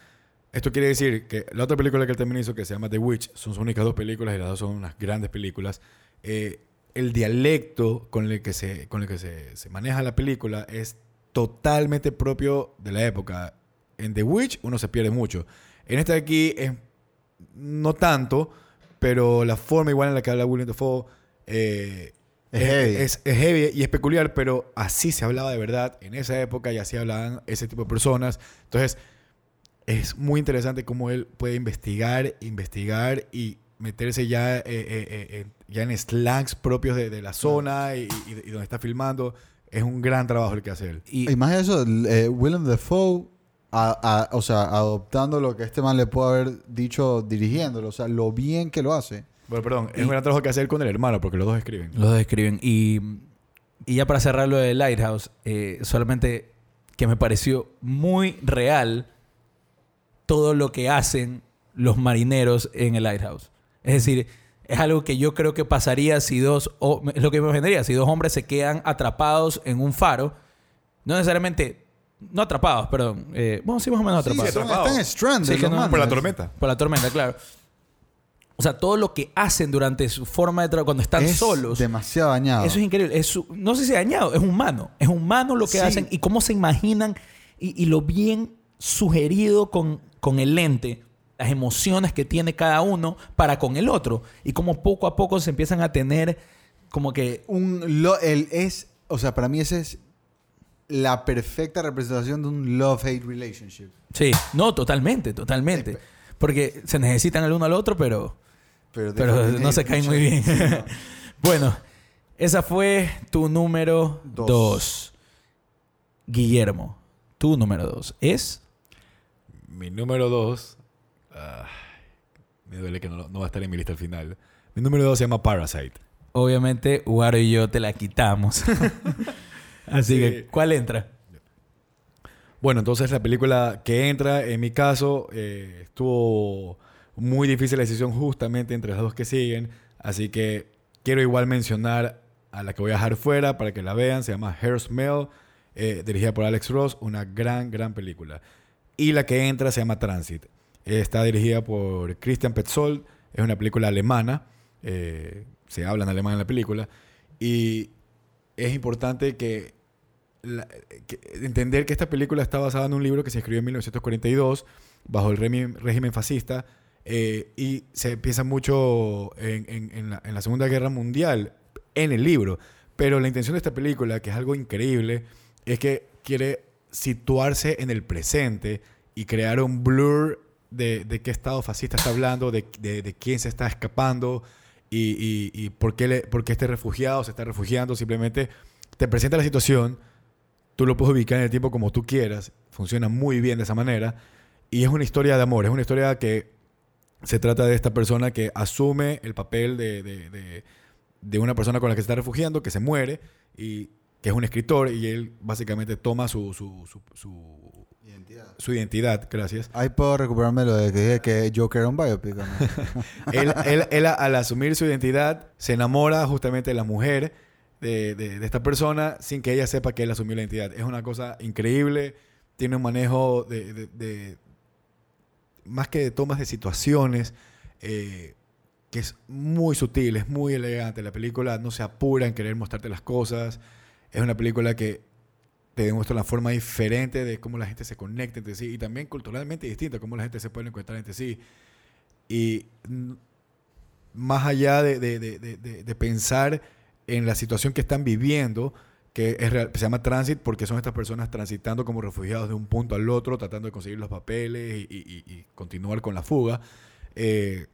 Esto quiere decir que la otra película que él también hizo, que se llama The Witch, son sus únicas dos películas y las dos son unas grandes películas. Eh, el dialecto con el que, se, con el que se, se maneja la película es totalmente propio de la época. En The Witch uno se pierde mucho. En esta de aquí es no tanto, pero la forma igual en la que habla William Dafoe eh, Es heavy. es- es heavy y es peculiar, pero así se hablaba de verdad en esa época y así hablaban ese tipo de personas. Entonces, es muy interesante cómo él puede investigar, investigar y meterse ya, eh, eh, eh, eh, ya en slangs propios de, de la zona y, y- y donde está filmando. Es un gran trabajo el que hace él. Y, Y más de eso, eh, Willem Dafoe, a- a- o sea, adoptando lo que este man le puede haber dicho dirigiéndolo, o sea, lo bien que lo hace. Bueno, perdón, es Y- un gran trabajo que hace él con el hermano, porque los dos escriben. Los describen. Y, y ya para cerrar lo de Lighthouse, eh, solamente que me pareció muy real todo lo que hacen los marineros en el Lighthouse. Es decir, es algo que yo creo que pasaría si dos, o es lo que me imaginaría, si dos hombres se quedan atrapados en un faro, no necesariamente, no atrapados, perdón, eh, bueno, sí más o menos atrapados. están stranded. Sí, que no-. Por la tormenta. Por la tormenta, claro. O sea, todo lo que hacen durante su forma de trabajar, cuando están Es solos. demasiado dañado. Eso es increíble. Es su- no sé si dañado, es humano. Es humano lo que Sí. hacen y cómo se imaginan y, y lo bien sugerido con, con el lente, las emociones que tiene cada uno para con el otro. Y cómo poco a poco se empiezan a tener como que... un lo- el es, o sea, para mí esa es la perfecta representación de un love-hate relationship. Sí, no, totalmente, totalmente. Porque se necesitan el uno al otro, pero... Pero, no se caen muy bien. Sí, no. (laughs) bueno, Esa fue tu número Dos. 2. Guillermo, tu número 2 es... Mi número dos. Ah, me duele que no, no va a estar en mi lista al final. Mi número dos se llama Parasite. Obviamente, Guaro y yo te la quitamos. (laughs) Así Sí. que, ¿cuál entra? Bueno, entonces la película que entra, en mi caso, eh, estuvo muy difícil la decisión justamente entre las dos que siguen. Así que quiero igual mencionar a la que voy a dejar fuera para que la vean. Se llama Hair Smell, eh, dirigida por Alex Ross. Una gran, gran película. Y la que entra se llama Transit. Está dirigida por Christian Petzold. Es una película alemana. eh, se habla en alemán en la película. Y es importante que entender que esta película está basada en un libro que se escribió en 1942 bajo el régimen fascista eh, y se piensa mucho en la Segunda Guerra Mundial en el libro. Pero la intención de esta película, que es algo increíble, es que quiere situarse en el presente y crear un blur de, de qué estado fascista está hablando, de, de- quién se está escapando y, y- y por, qué le- por este refugiado se está refugiando. Simplemente te presenta la situación, tú lo puedes ubicar en el tiempo como tú quieras, funciona muy bien de esa manera y es una historia de amor, es una historia que se trata de esta persona que asume el papel de, de- de- una persona con la que se está refugiando, que se muere y que es un escritor y él básicamente toma su, su- su identidad, gracias. Ahí puedo recuperarme lo de que dije que Joker era un biopic. (laughs) él, él- él, al asumir su identidad se enamora justamente de la mujer de, de- de esta persona sin que ella sepa que él asumió la identidad. Es una cosa increíble, tiene un manejo de- más que de tomas de situaciones, eh, que es muy sutil, es muy elegante. La película no se apura en querer mostrarte las cosas. Es una película que te demuestra la forma diferente de cómo la gente se conecta entre sí y también culturalmente distinta, cómo la gente se puede encontrar entre sí. Y más allá de, de- de- de- pensar en la situación que están viviendo, que es real- se llama transit porque son estas personas transitando como refugiados de un punto al otro, tratando de conseguir los papeles y- y- y continuar con la fuga. Eh,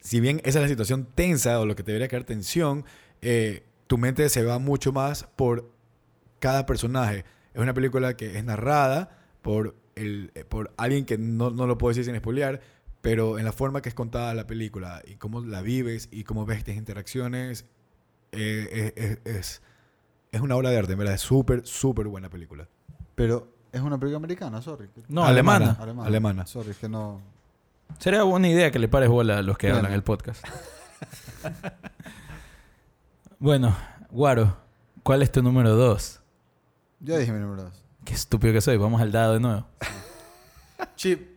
si bien esa es la situación tensa o lo que te debería crear tensión, eh, tu mente se va mucho más por cada personaje. Es una película que es narrada por, el, eh, por alguien que no, no lo puedo decir sin spoilear, pero en la forma que es contada la película y cómo la vives y cómo ves estas interacciones, eh, es, es- es- es una obra de arte, en verdad. Es súper, súper buena película. Pero es una película americana, sorry. No, alemana. Alemana. Alemana. Sorry, es que no. Sería buena idea que le pares bola a los que Claro. hablan el podcast. (laughs) bueno, Guaro, ¿cuál es tu número 2? Ya dije mi número dos. Qué estúpido que soy. Vamos al dado de nuevo. Chip.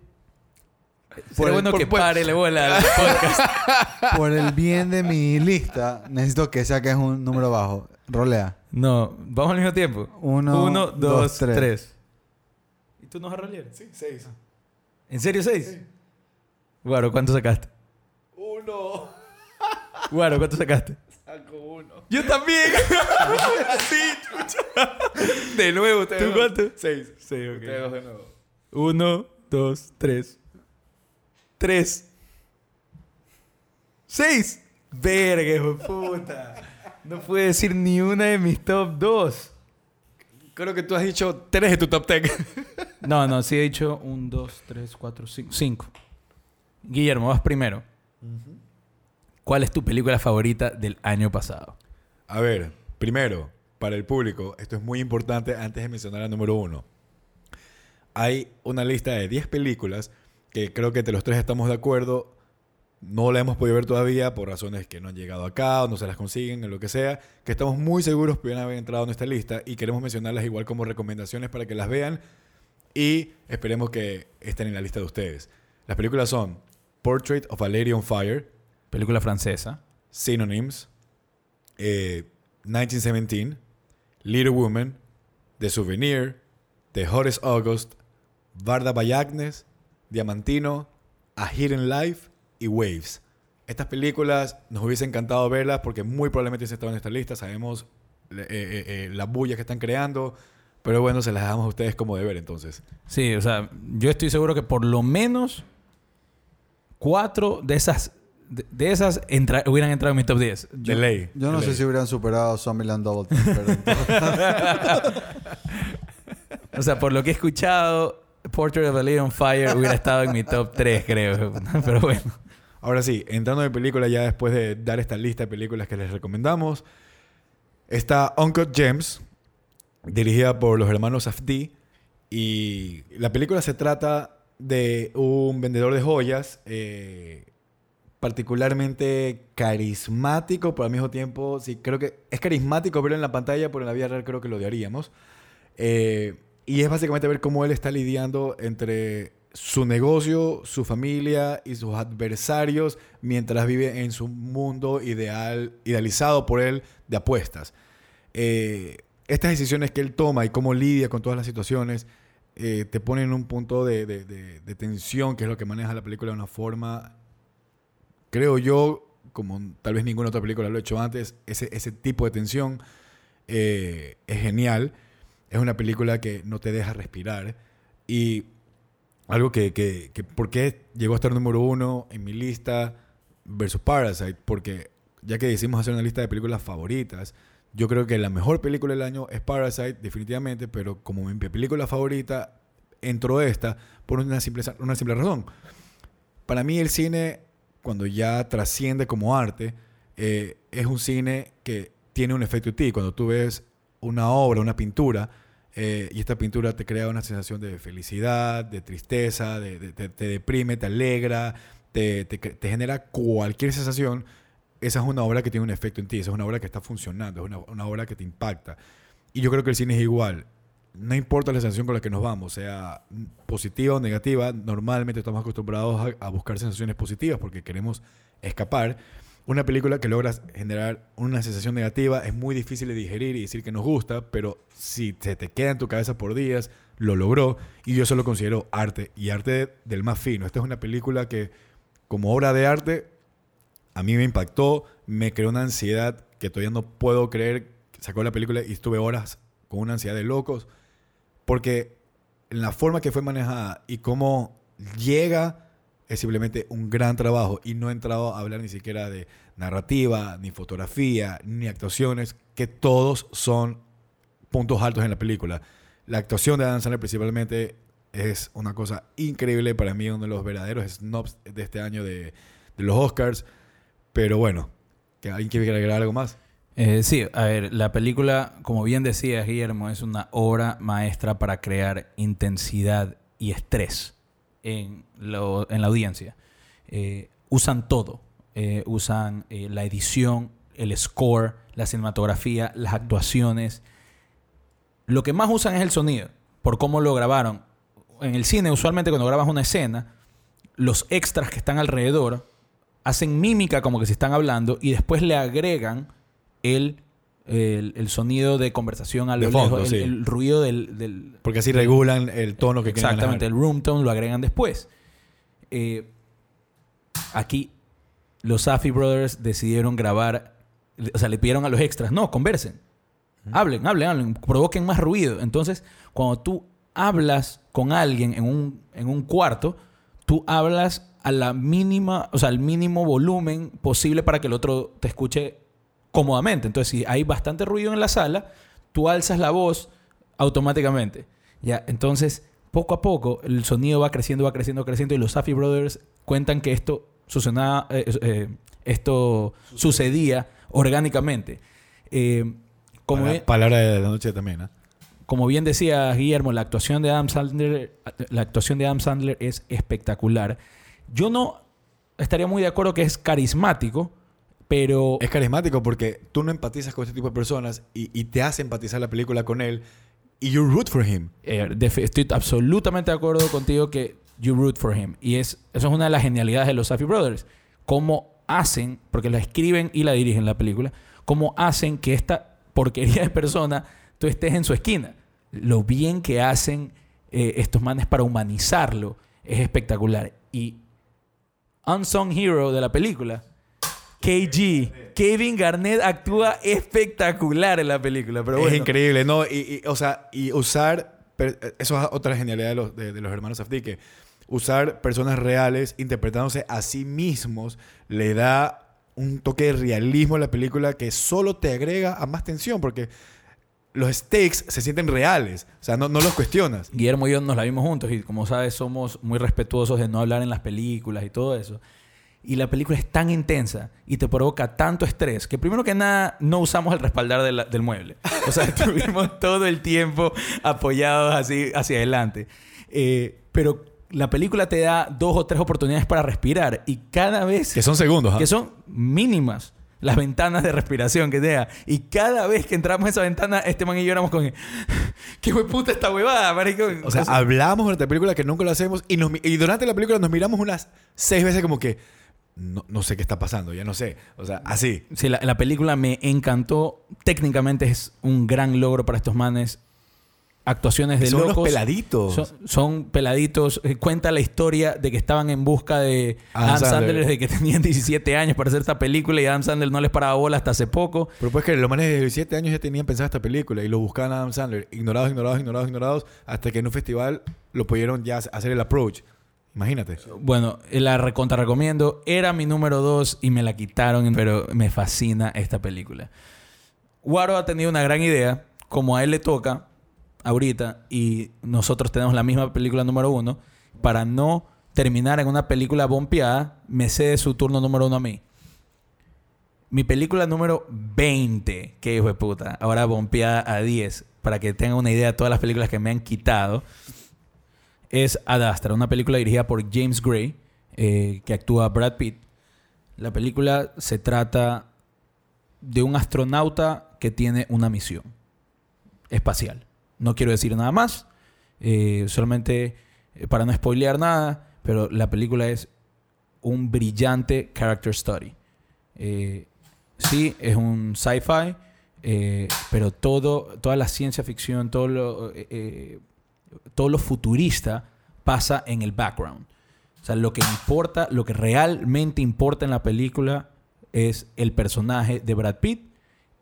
Sería bueno que pare bola al podcast. (laughs) Por el bien de mi lista, necesito que saques un número bajo. Rolea. No, vamos al mismo tiempo. Uno, Uno, dos, dos, tres. tres. ¿Y tú no vas a rolear? Sí, seis. ¿En serio seis? Guaro, ¿cuánto sacaste? Uno. Guaro, ¿cuánto sacaste? Uno. Yo también. (laughs) sí, chucha. De nuevo, ustedes ¿Tú dos. cuánto? Seis. Sí, ok. Ustedes dos de nuevo. Uno, dos, tres. Tres. Seis. Verga, hijo de puta. No pude decir ni una de mis top dos. Creo que tú has dicho tres de tu top ten. (laughs) No, no, sí he dicho un, dos, tres, cuatro, cinco. Cinco. Guillermo, vas primero. ¿Cuál es tu película favorita del año pasado? A ver, primero, para el público, esto es muy importante antes de mencionar al número uno. Hay una lista de 10 películas que creo que entre los tres estamos de acuerdo. No la hemos podido ver todavía por razones que no han llegado acá o no se las consiguen o lo que sea. Que estamos muy seguros pudieran haber entrado en esta lista y queremos mencionarlas igual como recomendaciones para que las vean y esperemos que estén en la lista de ustedes. Las películas son Portrait of a Lady on Fire, Película francesa. Synonyms, eh, 1917, Little Woman, The Souvenir, The Hottest August, Varda Bayagnes, Diamantino, A Hidden Life y Waves. Estas películas nos hubiese encantado verlas porque muy probablemente se estaban en esta lista. Sabemos eh, eh, eh, las bullas que están creando, pero bueno, se las dejamos a ustedes como deber entonces. Sí, o sea, yo estoy seguro que por lo menos cuatro de esas de, de esas entra- hubieran entrado en mi top 10. De ley. Yo no de sé ley. si hubieran superado Zombieland Double Team, (laughs) O sea, por lo que he escuchado, Portrait of a Lady on Fire hubiera estado en mi top 3, creo. (laughs) Pero bueno. Ahora sí, entrando en película ya después de dar esta lista de películas que les recomendamos, está Uncut Gems, dirigida por los hermanos Safdie. Y la película se trata de un vendedor de joyas eh, particularmente carismático, pero al mismo tiempo, sí, creo que es carismático verlo en la pantalla, pero en la vida real creo que lo odiaríamos. Eh, y es básicamente ver cómo él está lidiando entre su negocio, su familia y sus adversarios mientras vive en su mundo ideal, idealizado por él de apuestas. Eh, estas decisiones que él toma y cómo lidia con todas las situaciones eh, te ponen en un punto de, tensión, que es lo que maneja la película de una forma, creo yo, como tal vez ninguna otra película lo ha hecho antes, ese, ese tipo de tensión eh, es genial. Es una película que no te deja respirar. Y algo que, que, que ¿por qué llegó a estar número uno en mi lista versus Parasite? Porque ya que decidimos hacer una lista de películas favoritas, yo creo que la mejor película del año es Parasite, definitivamente, pero como mi película favorita entró esta por una simple, una simple razón. Para mí el cine, cuando ya trasciende como arte, eh, es un cine que tiene un efecto en ti. Cuando tú ves una obra, una pintura, eh, y esta pintura te crea una sensación de felicidad, de tristeza, te deprime, te alegra, te, te- te genera cualquier sensación, esa es una obra que tiene un efecto en ti, esa es una obra que está funcionando, es una, una obra que te impacta. Y yo creo que el cine es igual. No importa la sensación con la que nos vamos, sea positiva o negativa, normalmente estamos acostumbrados a, buscar sensaciones positivas porque queremos escapar. Una película que logra generar una sensación negativa es muy difícil de digerir y decir que nos gusta, pero si se te queda en tu cabeza por días, lo logró y yo eso lo considero arte y arte del más fino. Esta es una película que como obra de arte a mí me impactó, me creó una ansiedad que todavía no puedo creer. Sacó la película y estuve horas con una ansiedad de locos, porque la forma que fue manejada y cómo llega es simplemente un gran trabajo y no he entrado a hablar ni siquiera de narrativa, ni fotografía, ni actuaciones, que todos son puntos altos en la película. La actuación de Adam Sandler principalmente es una cosa increíble para mí, uno de los verdaderos snobs de este año de, de los Oscars. Pero bueno, ¿que ¿alguien quiere agregar algo más? Eh, sí, a ver, la película, como bien decía Guillermo, es una obra maestra para crear intensidad y estrés en, lo- en la audiencia. Eh, usan todo. Eh, usan eh, la edición, el score, la cinematografía, las actuaciones. Lo que más usan es el sonido, por cómo lo grabaron. En el cine, usualmente cuando grabas una escena, los extras que están alrededor hacen mímica como que se están hablando y después le agregan el, el, el sonido de conversación a lo De fondo, lejos, el, sí. el ruido del, del- Porque así regulan el tono que quieren Exactamente, el room tone lo agregan después. Eh, aquí los Safi Brothers decidieron grabar, o sea, le pidieron a los extras, no, conversen. Hablen, hablen, hablen, provoquen más ruido. Entonces, cuando tú hablas con alguien en un, en un cuarto, tú hablas a la mínima, o sea, al mínimo volumen posible para que el otro te escuche cómodamente. Entonces, si hay bastante ruido en la sala, tú alzas la voz automáticamente. Ya, entonces, poco a poco, el sonido va creciendo, va creciendo, creciendo. Y los Safi Brothers cuentan que esto sucedía, eh, eh, esto sucedía orgánicamente. Eh, como, Como bien, palabra de la noche también, como bien decía Guillermo, la actuación de Adam Sandler, la actuación de Adam Sandler es espectacular. Yo no estaría muy de acuerdo que es carismático, pero Es carismático porque tú no empatizas con este tipo de personas y, y te hace empatizar la película con él y you root for him. Eh, estoy absolutamente de acuerdo contigo que you root for him. Y es, eso es una de las genialidades de los Safdie Brothers. Cómo hacen, porque la escriben y la dirigen la película, cómo hacen que esta porquería de persona tú estés en su esquina. Lo bien que hacen eh, estos manes para humanizarlo es espectacular. Y Unsung Hero de la película, KG, Kevin Garnett actúa espectacular en la película. Pero es increíble, ¿no? Y, y, o sea, y usar... Eso es otra genialidad de los, de, de los hermanos Safdie, que usar personas reales interpretándose a sí mismos le da un toque de realismo a la película que solo te agrega a más tensión porque los stakes se sienten reales, o sea, no, no los cuestionas. Guillermo y yo nos la vimos juntos y como sabes somos muy respetuosos de no hablar en las películas y todo eso. Y la película es tan intensa y te provoca tanto estrés que primero que nada no usamos el respaldar de la- del mueble. O sea, (laughs) estuvimos todo el tiempo apoyados así hacia adelante. Eh, pero la película te da dos o tres oportunidades para respirar y cada vez Que son segundos, ¿ah? que son mínimas las ventanas de respiración que te da. Y cada vez que entramos a esa ventana, este man y yo éramos con... (laughs) ¡Qué puta esta huevada, marico! O sea, hablamos durante la película que nunca lo hacemos y, nos mi- y durante la película nos miramos unas seis veces como que no, no sé qué está pasando, ya no sé. O sea, así. Sí, la, la película me encantó. Técnicamente es un gran logro para estos manes. Actuaciones de son locos. peladitos. Son, son peladitos. Eh, Cuenta la historia de que estaban en busca de Adam Adam, Sandler. Sandler. desde que tenían (laughs) 17 años para hacer esta película y Adam Sandler no les paraba bola hasta hace poco. Pero pues que los manes de 17 años ya tenían pensada esta película y lo buscaban a Adam Sandler. Ignorados, ignorados, ignorados, ignorados. Hasta que en un festival lo pudieron ya hacer el approach. Imagínate. Bueno, la recontra recomiendo. Era mi número 2 y me la quitaron, pero me fascina esta película. Waro ha tenido una gran idea, como a él le toca ahorita, y nosotros tenemos la misma película número 1, para no terminar en una película bompeada, me cede su turno número 1 a mí. Mi película número 20, que hijo de puta, ahora bompeada a 10, para que tengan una idea de todas las películas que me han quitado es Ad Astra, una película dirigida por James Gray, eh, que actúa Brad Pitt. La película se trata de un astronauta que tiene una misión espacial. No quiero decir nada más, eh, solamente eh, para no spoilear nada, pero la película es un brillante character study. Sí, es un sci-fi, pero todo, toda la ciencia ficción, todo lo, todo lo futurista pasa en el background. O sea, lo que importa, lo que realmente importa en la película es el personaje de Brad Pitt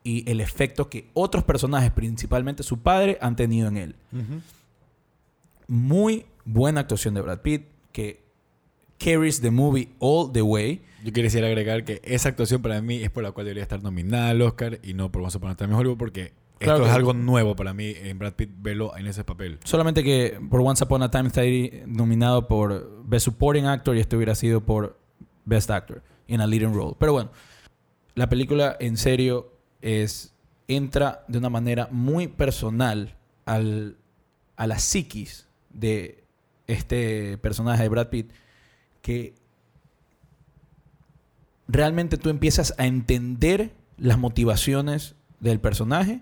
y el efecto que otros personajes, principalmente su padre, han tenido en él. Muy buena actuación de Brad Pitt que carries the movie all the way. Yo quisiera agregar que esa actuación para mí es por la cual debería estar nominada al Oscar y no por Upon a Time in Hollywood porque Claro esto que- es algo nuevo para mí en Brad Pitt verlo en ese papel. Solamente que por Once Upon a Time está ahí nominado por Best Supporting Actor y este hubiera sido por Best Actor in a Leading Role. Pero bueno, la película en serio es entra de una manera muy personal al, a la psiquis de este personaje de Brad Pitt que realmente tú empiezas a entender las motivaciones del personaje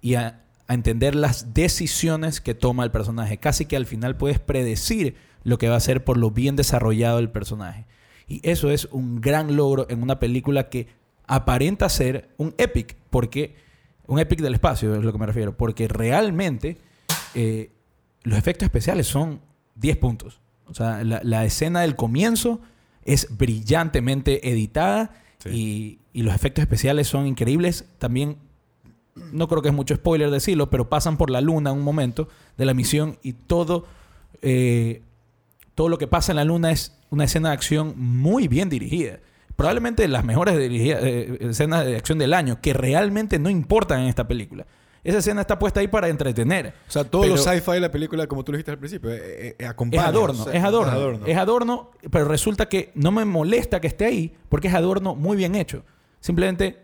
y a, a entender las decisiones que toma el personaje. Casi que al final puedes predecir lo que va a hacer por lo bien desarrollado el personaje. Y eso es un gran logro en una película que aparenta ser un epic, porque un epic del espacio es lo que me refiero, porque realmente eh, los efectos especiales son 10 puntos. O sea, la, la escena del comienzo es brillantemente editada y, y los efectos especiales son increíbles. También, no creo que es mucho spoiler decirlo, pero pasan por la luna un momento de la misión y todo, eh, todo lo que pasa en la luna es una escena de acción muy bien dirigida. Probablemente las mejores dirigida- eh, escenas de acción del año, que realmente no importan en esta película. Esa escena está puesta ahí para entretener. O sea, todo Pero- lo sci-fi de la película, como tú lo dijiste al principio, eh, acompaña. Es adorno, o sea, es adorno, es adorno, pero resulta que no me molesta que esté ahí porque es adorno muy bien hecho. Simplemente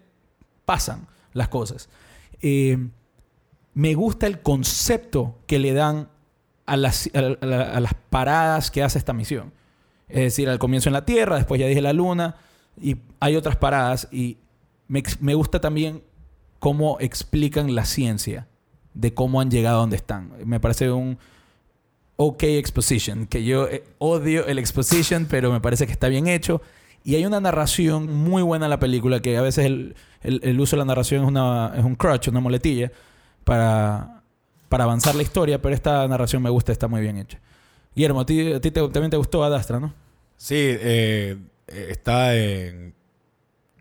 pasan las cosas. Eh, me gusta el concepto que le dan a las, paradas que hace esta misión. Es decir, al comienzo en la Tierra, después ya dije la Luna, y hay otras paradas. Y me, me gusta también cómo explican la ciencia de cómo han llegado a donde están. Me parece un ok exposition, que yo eh, odio el exposition, pero me parece que está bien hecho. Y hay una narración muy buena en la película, que a veces el, el- el uso de la narración es, una, es un crutch, una muletilla, para, para avanzar la historia, pero esta narración me gusta, está muy bien hecha. Guillermo, a ti, a ti te- también te gustó Adastra, ¿no? Sí, eh, eh, está en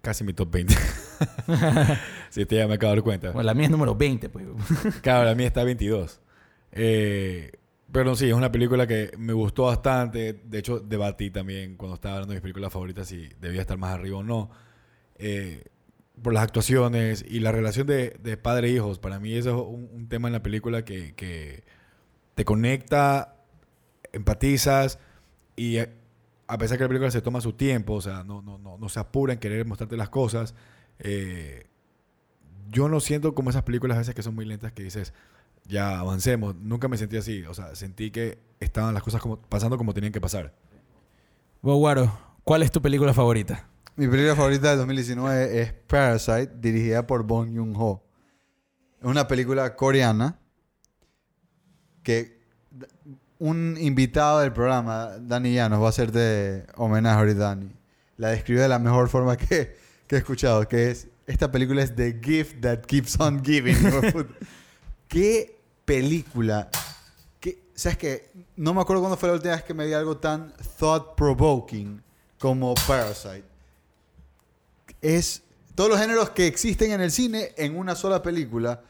casi mi top 20. (laughs) (laughs) sí, te ya me acabo de dar cuenta. Bueno, la mía es número 20, pues. Claro, la mía está 22. Eh, Pero sí, es una película que me gustó bastante. De hecho, debatí también cuando estaba hablando de mis películas favoritas si debía estar más arriba o no. Eh, por las actuaciones y la relación de, de padre e hijos. Para mí eso es un, tema en la película que, que te conecta, empatizas y eh, a pesar que la película se toma su tiempo, o sea, no, no, no, no se apura en querer mostrarte las cosas, eh, yo no siento como esas películas a veces que son muy lentas que dices, ya avancemos. Nunca me sentí así. O sea, sentí que estaban las cosas como, pasando como tenían que pasar. Guaro, ¿cuál es tu película favorita? Mi película favorita del 2019 es Parasite, dirigida por Bong Joon-ho. Es una película coreana que un invitado del programa, Dani Llanos, va a hacerte homenaje ahorita, Dani. La describe de la mejor forma (laughs) que, que he escuchado, que es, esta película es The Gift That Keeps On Giving. (laughs) ¿Qué película? ¿Qué, ¿Sabes qué? No me acuerdo cuándo fue la última vez que me vi algo tan thought-provoking como Parasite es todos los géneros que existen en el cine en una sola película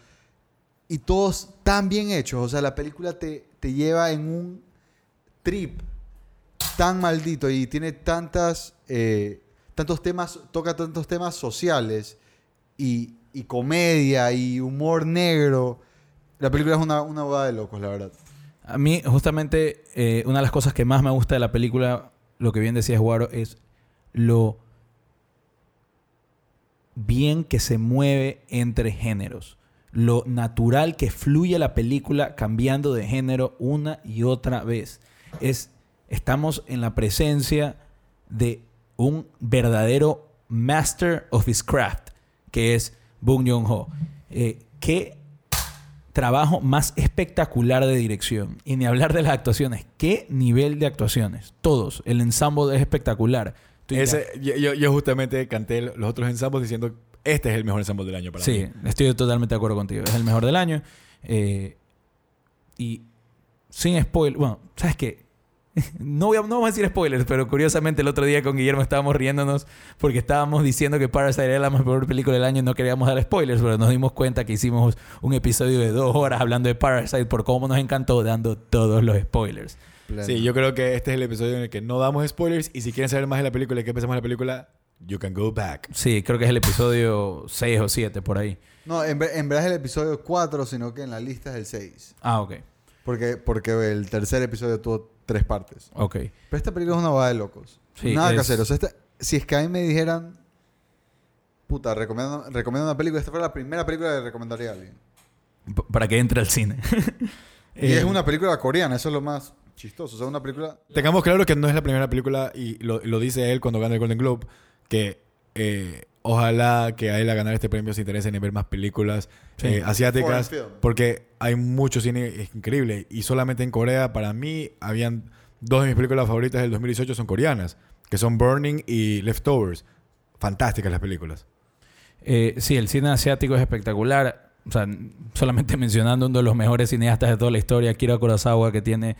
y todos tan bien hechos. O sea, la película te, te lleva en un trip tan maldito y tiene tantas, eh, tantos temas, toca tantos temas sociales y, y comedia y humor negro. La película es una, una boda de locos, la verdad. A mí, justamente, eh, una de las cosas que más me gusta de la película, lo que bien decías, Guaro, es lo bien que se mueve entre géneros. Lo natural que fluye la película cambiando de género una y otra vez. Es, estamos en la presencia de un verdadero master of his craft, que es Bong Joon-ho. Eh, ¿Qué trabajo más espectacular de dirección. Y ni hablar de las actuaciones. ¿Qué nivel de actuaciones? Todos. El ensamble es espectacular. Ese, yo, justamente canté los otros ensambles diciendo, este es el mejor ensamble del año para sí, mí. estoy totalmente de acuerdo contigo. Es el mejor del año. Eh, y sin spoiler. Bueno, ¿sabes qué? (laughs) No, voy a- no vamos a decir spoilers, pero curiosamente el otro día con Guillermo estábamos riéndonos porque estábamos diciendo que Parasite era la mejor película del año y no queríamos dar spoilers, pero nos dimos cuenta que hicimos un episodio de dos horas hablando de Parasite por cómo nos encantó dando todos los spoilers. Sí, yo creo que este es el episodio en el que no damos spoilers y si quieren saber más de la película y qué pensamos de la película, you can go back. Sí, creo que es el episodio 6 o 7 por ahí. No, en, en verdad es el episodio 4, sino que en la lista es el 6. Ah, ok. Porque, porque el tercer episodio tuvo tres partes. Ok. Pero esta película es una boda de locos. Sí, Nada que es- hacer. O sea, esta- si es que a mí me dijeran, puta, recomiendo, recomiendo una película, esta fue la primera película que recomendaría a alguien. P- para que entre al cine. (laughs) Y Eh, es una película coreana, eso es lo más chistoso. O sea, una película... Tengamos claro que no es la primera película y lo, lo dice él cuando gana el Golden Globe, que eh, ojalá que a él a ganar este premio se interese en ver más películas Sí. eh, asiáticas, porque hay mucho cine increíble y solamente en Corea para mí habían dos de mis películas favoritas del 2018 son coreanas, que son Burning y Leftovers. Fantásticas las películas. Eh, sí, el cine asiático es espectacular. O sea, solamente (laughs) mencionando uno de los mejores cineastas de toda la historia, Akira Kurosawa, que tiene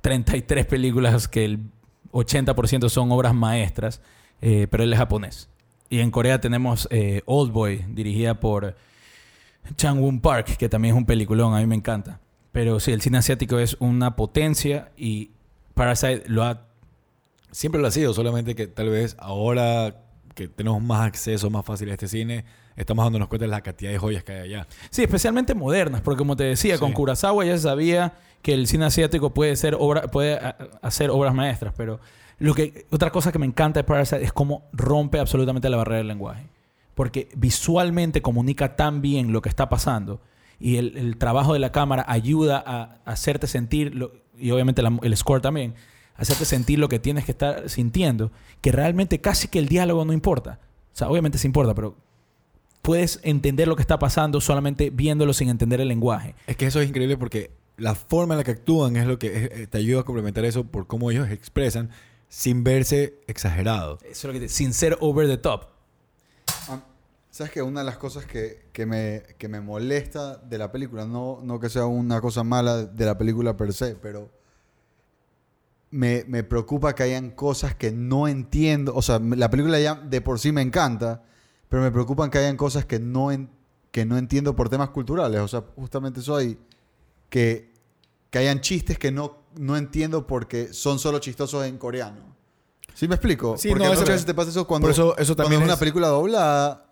33 películas que el 80% son obras maestras, eh, pero él es japonés. Y en Corea tenemos eh, Old Boy, dirigida por Chang Woon Park, que también es un peliculón, a mí me encanta. Pero sí, el cine asiático es una potencia y Parasite lo ha Siempre lo ha sido, solamente que tal vez ahora que tenemos más acceso más fácil a este cine, estamos dándonos cuenta de la cantidad de joyas que hay allá. Sí, especialmente modernas, porque como te decía, Sí. con Kurosawa ya se sabía que el cine asiático puede ser obra, puede hacer obras maestras, pero lo que otra cosa que me encanta de Parasite es cómo rompe absolutamente la barrera del lenguaje, porque visualmente comunica tan bien lo que está pasando y el, el trabajo de la cámara ayuda a, a hacerte sentir lo- y obviamente la- el score también hacerte sentir lo que tienes que estar sintiendo, que realmente casi que el diálogo no importa. O sea, obviamente sí importa, pero puedes entender lo que está pasando solamente viéndolo sin entender el lenguaje. Es que eso es increíble porque la forma en la que actúan es lo que eh, te ayuda a complementar eso por cómo ellos expresan sin verse exagerado. Eso es lo que te- sin ser over the top. Ah, ¿Sabes que Una de las cosas que, que me, que me molesta de la película, no, no que sea una cosa mala de la película per se, pero me, me preocupa que hayan cosas que no entiendo. O sea, la película ya de por sí me encanta, pero me preocupan que hayan cosas que no, en- que no entiendo por temas culturales. O sea, justamente eso hay que que hayan chistes que no, no entiendo porque son solo chistosos en coreano. ¿Sí me explico? Sí, porque no, muchas veces te pasa eso cuando, eso- eso cuando también es una película doblada.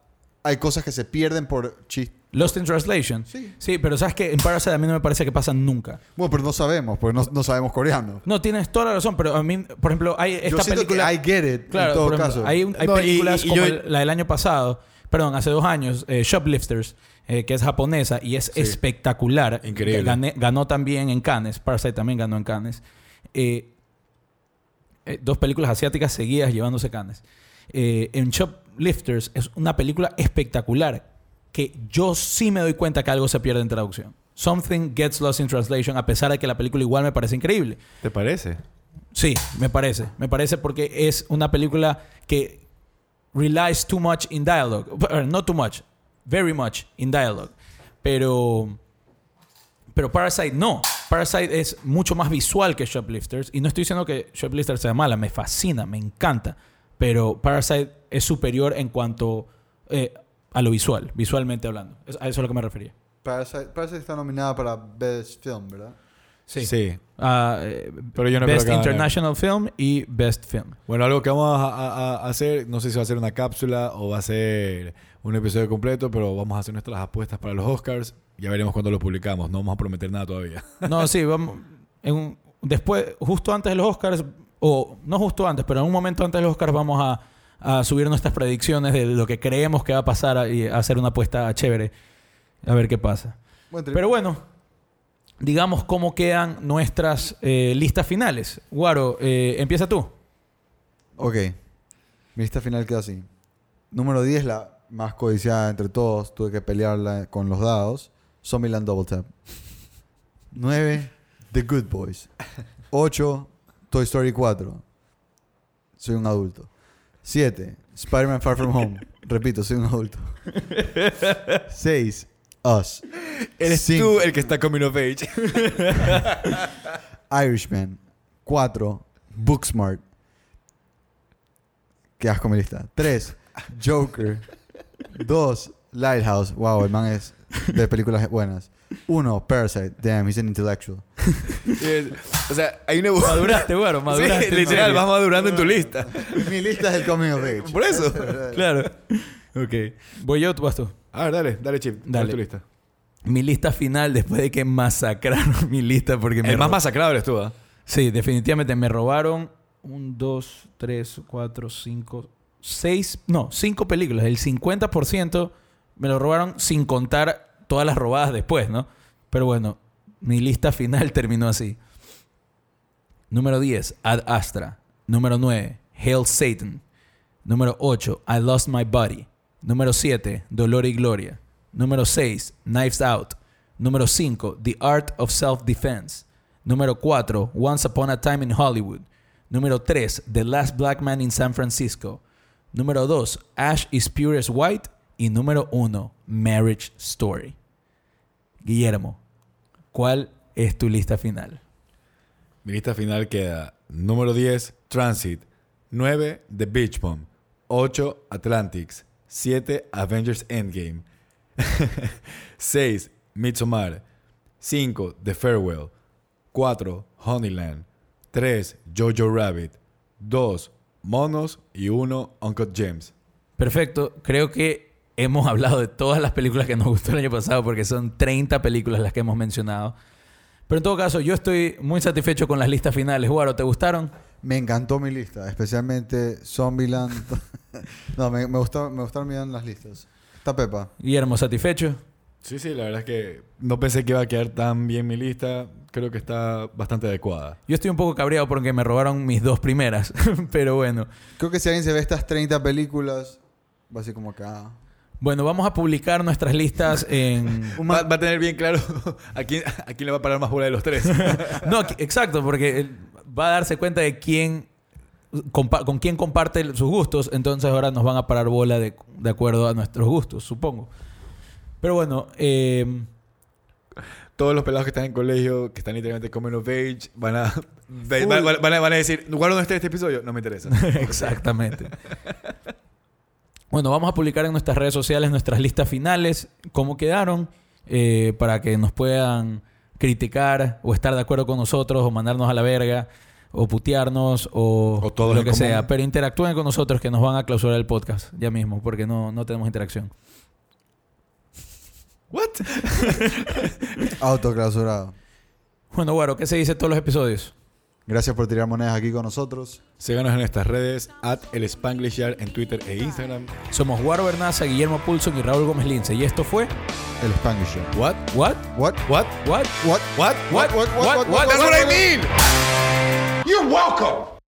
Hay cosas que se pierden por chistes. Lost in Translation. Sí. Sí, pero sabes que en Parasite a mí no me parece que pasan nunca. Bueno, pero no sabemos, porque no, no sabemos coreano. No, tienes toda la razón, pero a mí, por ejemplo, hay Yo esta siento película. que I get it Claro, en todo ejemplo, caso. Hay, hay No, películas y como yo- la del año pasado, perdón, hace dos años, eh, Shoplifters, eh, que es japonesa y es Sí. espectacular. Increíble. Gané- ganó también en Cannes, Parasite también ganó en Cannes. Eh, dos películas asiáticas seguidas llevándose Cannes. En Shoplifters es una película espectacular que yo sí me doy cuenta que algo se pierde en traducción. Something gets lost in translation, a pesar de que la película igual me parece increíble. ¿Te parece? Sí, me parece. Me parece porque es una película que relies too much in dialogue. Uh, Not too much. Very much in dialogue. Pero... Pero Parasite no. Parasite es mucho más visual que Shoplifters. Y no estoy diciendo que Shoplifters sea mala. Me fascina, me encanta. Pero Parasite es superior en cuanto eh, a lo visual. Visualmente hablando. A eso es a lo que me refería. Parasite, Parasite está nominada para Best Film, ¿verdad? Sí. Ah, eh, Pero yo no creo Best que gane. International Film y Best Film. Bueno, algo que vamos a, a- a hacer, no sé si va a ser una cápsula o va a ser un episodio completo, pero vamos a hacer nuestras apuestas para los Oscars. Ya veremos cuándo los publicamos. No vamos a prometer nada todavía. (laughs) No, sí, vamos. en un- después, justo antes de los Oscars, o no justo antes, pero en un momento antes de los Oscars vamos a, a subir nuestras predicciones de lo que creemos que va a pasar y hacer una apuesta chévere. A ver qué pasa. Bueno, Pero bueno, digamos cómo quedan nuestras eh, listas finales. Guaro, eh, empieza tú. Ok. Mi lista final queda así. Número 10, la más codiciada entre todos. Tuve que pelearla con los dados. Zombieland Double Tap. (laughs) 9, The Good Boys. (laughs) 8, Toy Story 4. Soy un adulto. 7, Spider-Man Far From Home. (laughs) Repito, soy un adulto. 6, Us. Eres Cinco. tú el que está coming of age. (laughs) Irishman. 4. Booksmart. Qué asco mi lista. 3. Joker. 2. Lighthouse. Wow, el man es de películas buenas. 1. Parasite. Damn, he's an intellectual. (laughs) o sea, hay una... Maduraste, Guaro, maduraste. Sí, literal, vas madurando en tu lista. (laughs) mi lista es el coming of age. Por eso. (laughs) Claro. Ok. Voy yo, tú vas tú. A ver, dale, dale, Chip. Dale tu lista. Mi lista final después de que masacraron mi lista porque me El más masacrado eres tú, ¿ah? Sí, definitivamente me robaron un, dos, tres, cuatro, cinco, seis, no, cinco películas. El 50% me lo robaron sin contar todas las robadas después, ¿no? Pero bueno, mi lista final (laughs) terminó así. Número 10, Ad Astra. Número 9, Hail Satan. Número 8, I Lost My Body. Número 7, Dolor y Gloria. Número 6, Knives Out. Número 5, The Art of Self-Defense. Número 4, Once Upon a Time in Hollywood. Número 3, The Last Black Man in San Francisco. Número 2, Ash is Pure as White. Y número 1, Marriage Story. Guillermo, ¿cuál es tu lista final? Mi lista final queda número 10, Transit. 9, The Beach Bomb. 8, Atlantics. 7, Avengers Endgame. (laughs) 6, Midsommar. 5, The Farewell. 4, Honeyland. 3, Jojo Rabbit. 2, Monos. Y 1, Uncut Gems. Perfecto. Creo que hemos hablado de todas las películas que nos gustó el año pasado porque son 30 películas las que hemos mencionado. Pero en todo caso, yo estoy muy satisfecho con las listas finales. Guaro, ¿te gustaron? Me encantó mi lista, especialmente Zombieland. (laughs) no, me, me, gustó, me gustaron bien las listas. Está Pepa. Guillermo, ¿satisfecho? Sí, sí, la verdad es que no pensé que iba a quedar tan bien mi lista. Creo que está bastante adecuada. Yo estoy un poco cabreado porque me robaron mis dos primeras. (laughs) Pero bueno. Creo que si alguien se ve estas 30 películas, va a ser como acá. Bueno, vamos a publicar nuestras listas (laughs) en... Va, va a tener bien claro (laughs) a quién, a quién le va a parar más bola de los tres. (laughs) No, exacto, porque va a darse cuenta de quién con quién comparte sus gustos, entonces ahora nos van a parar bola de, de acuerdo a nuestros gustos, supongo. Pero bueno, eh, Todos los pelados que están en colegio, que están literalmente coming of age, van a, van, van- van a, van a decir, ¿guardo dónde está este episodio? No me interesa. exactamente. Bueno, vamos a publicar en nuestras redes sociales nuestras listas finales, cómo quedaron, eh, para que nos puedan criticar o estar de acuerdo con nosotros o mandarnos a la verga o putearnos o, lo que común. sea. Pero interactúen con nosotros que nos van a clausurar el podcast ya mismo porque no, no tenemos interacción. ¿What? Autoclausurado. Bueno, Guaro, ¿qué se dice en todos los episodios? Gracias por tirar monedas aquí con nosotros. Síganos en nuestras redes, at el Spanglish Yard en Twitter e Instagram. Somos Guaro Bernaza, Guillermo Pulson y Raúl Gómez Lince. Y esto fue... El Spanglish Show. What? ¿What? What? What? ¿What? What? What? What? What? What? That's what I mean! You're welcome.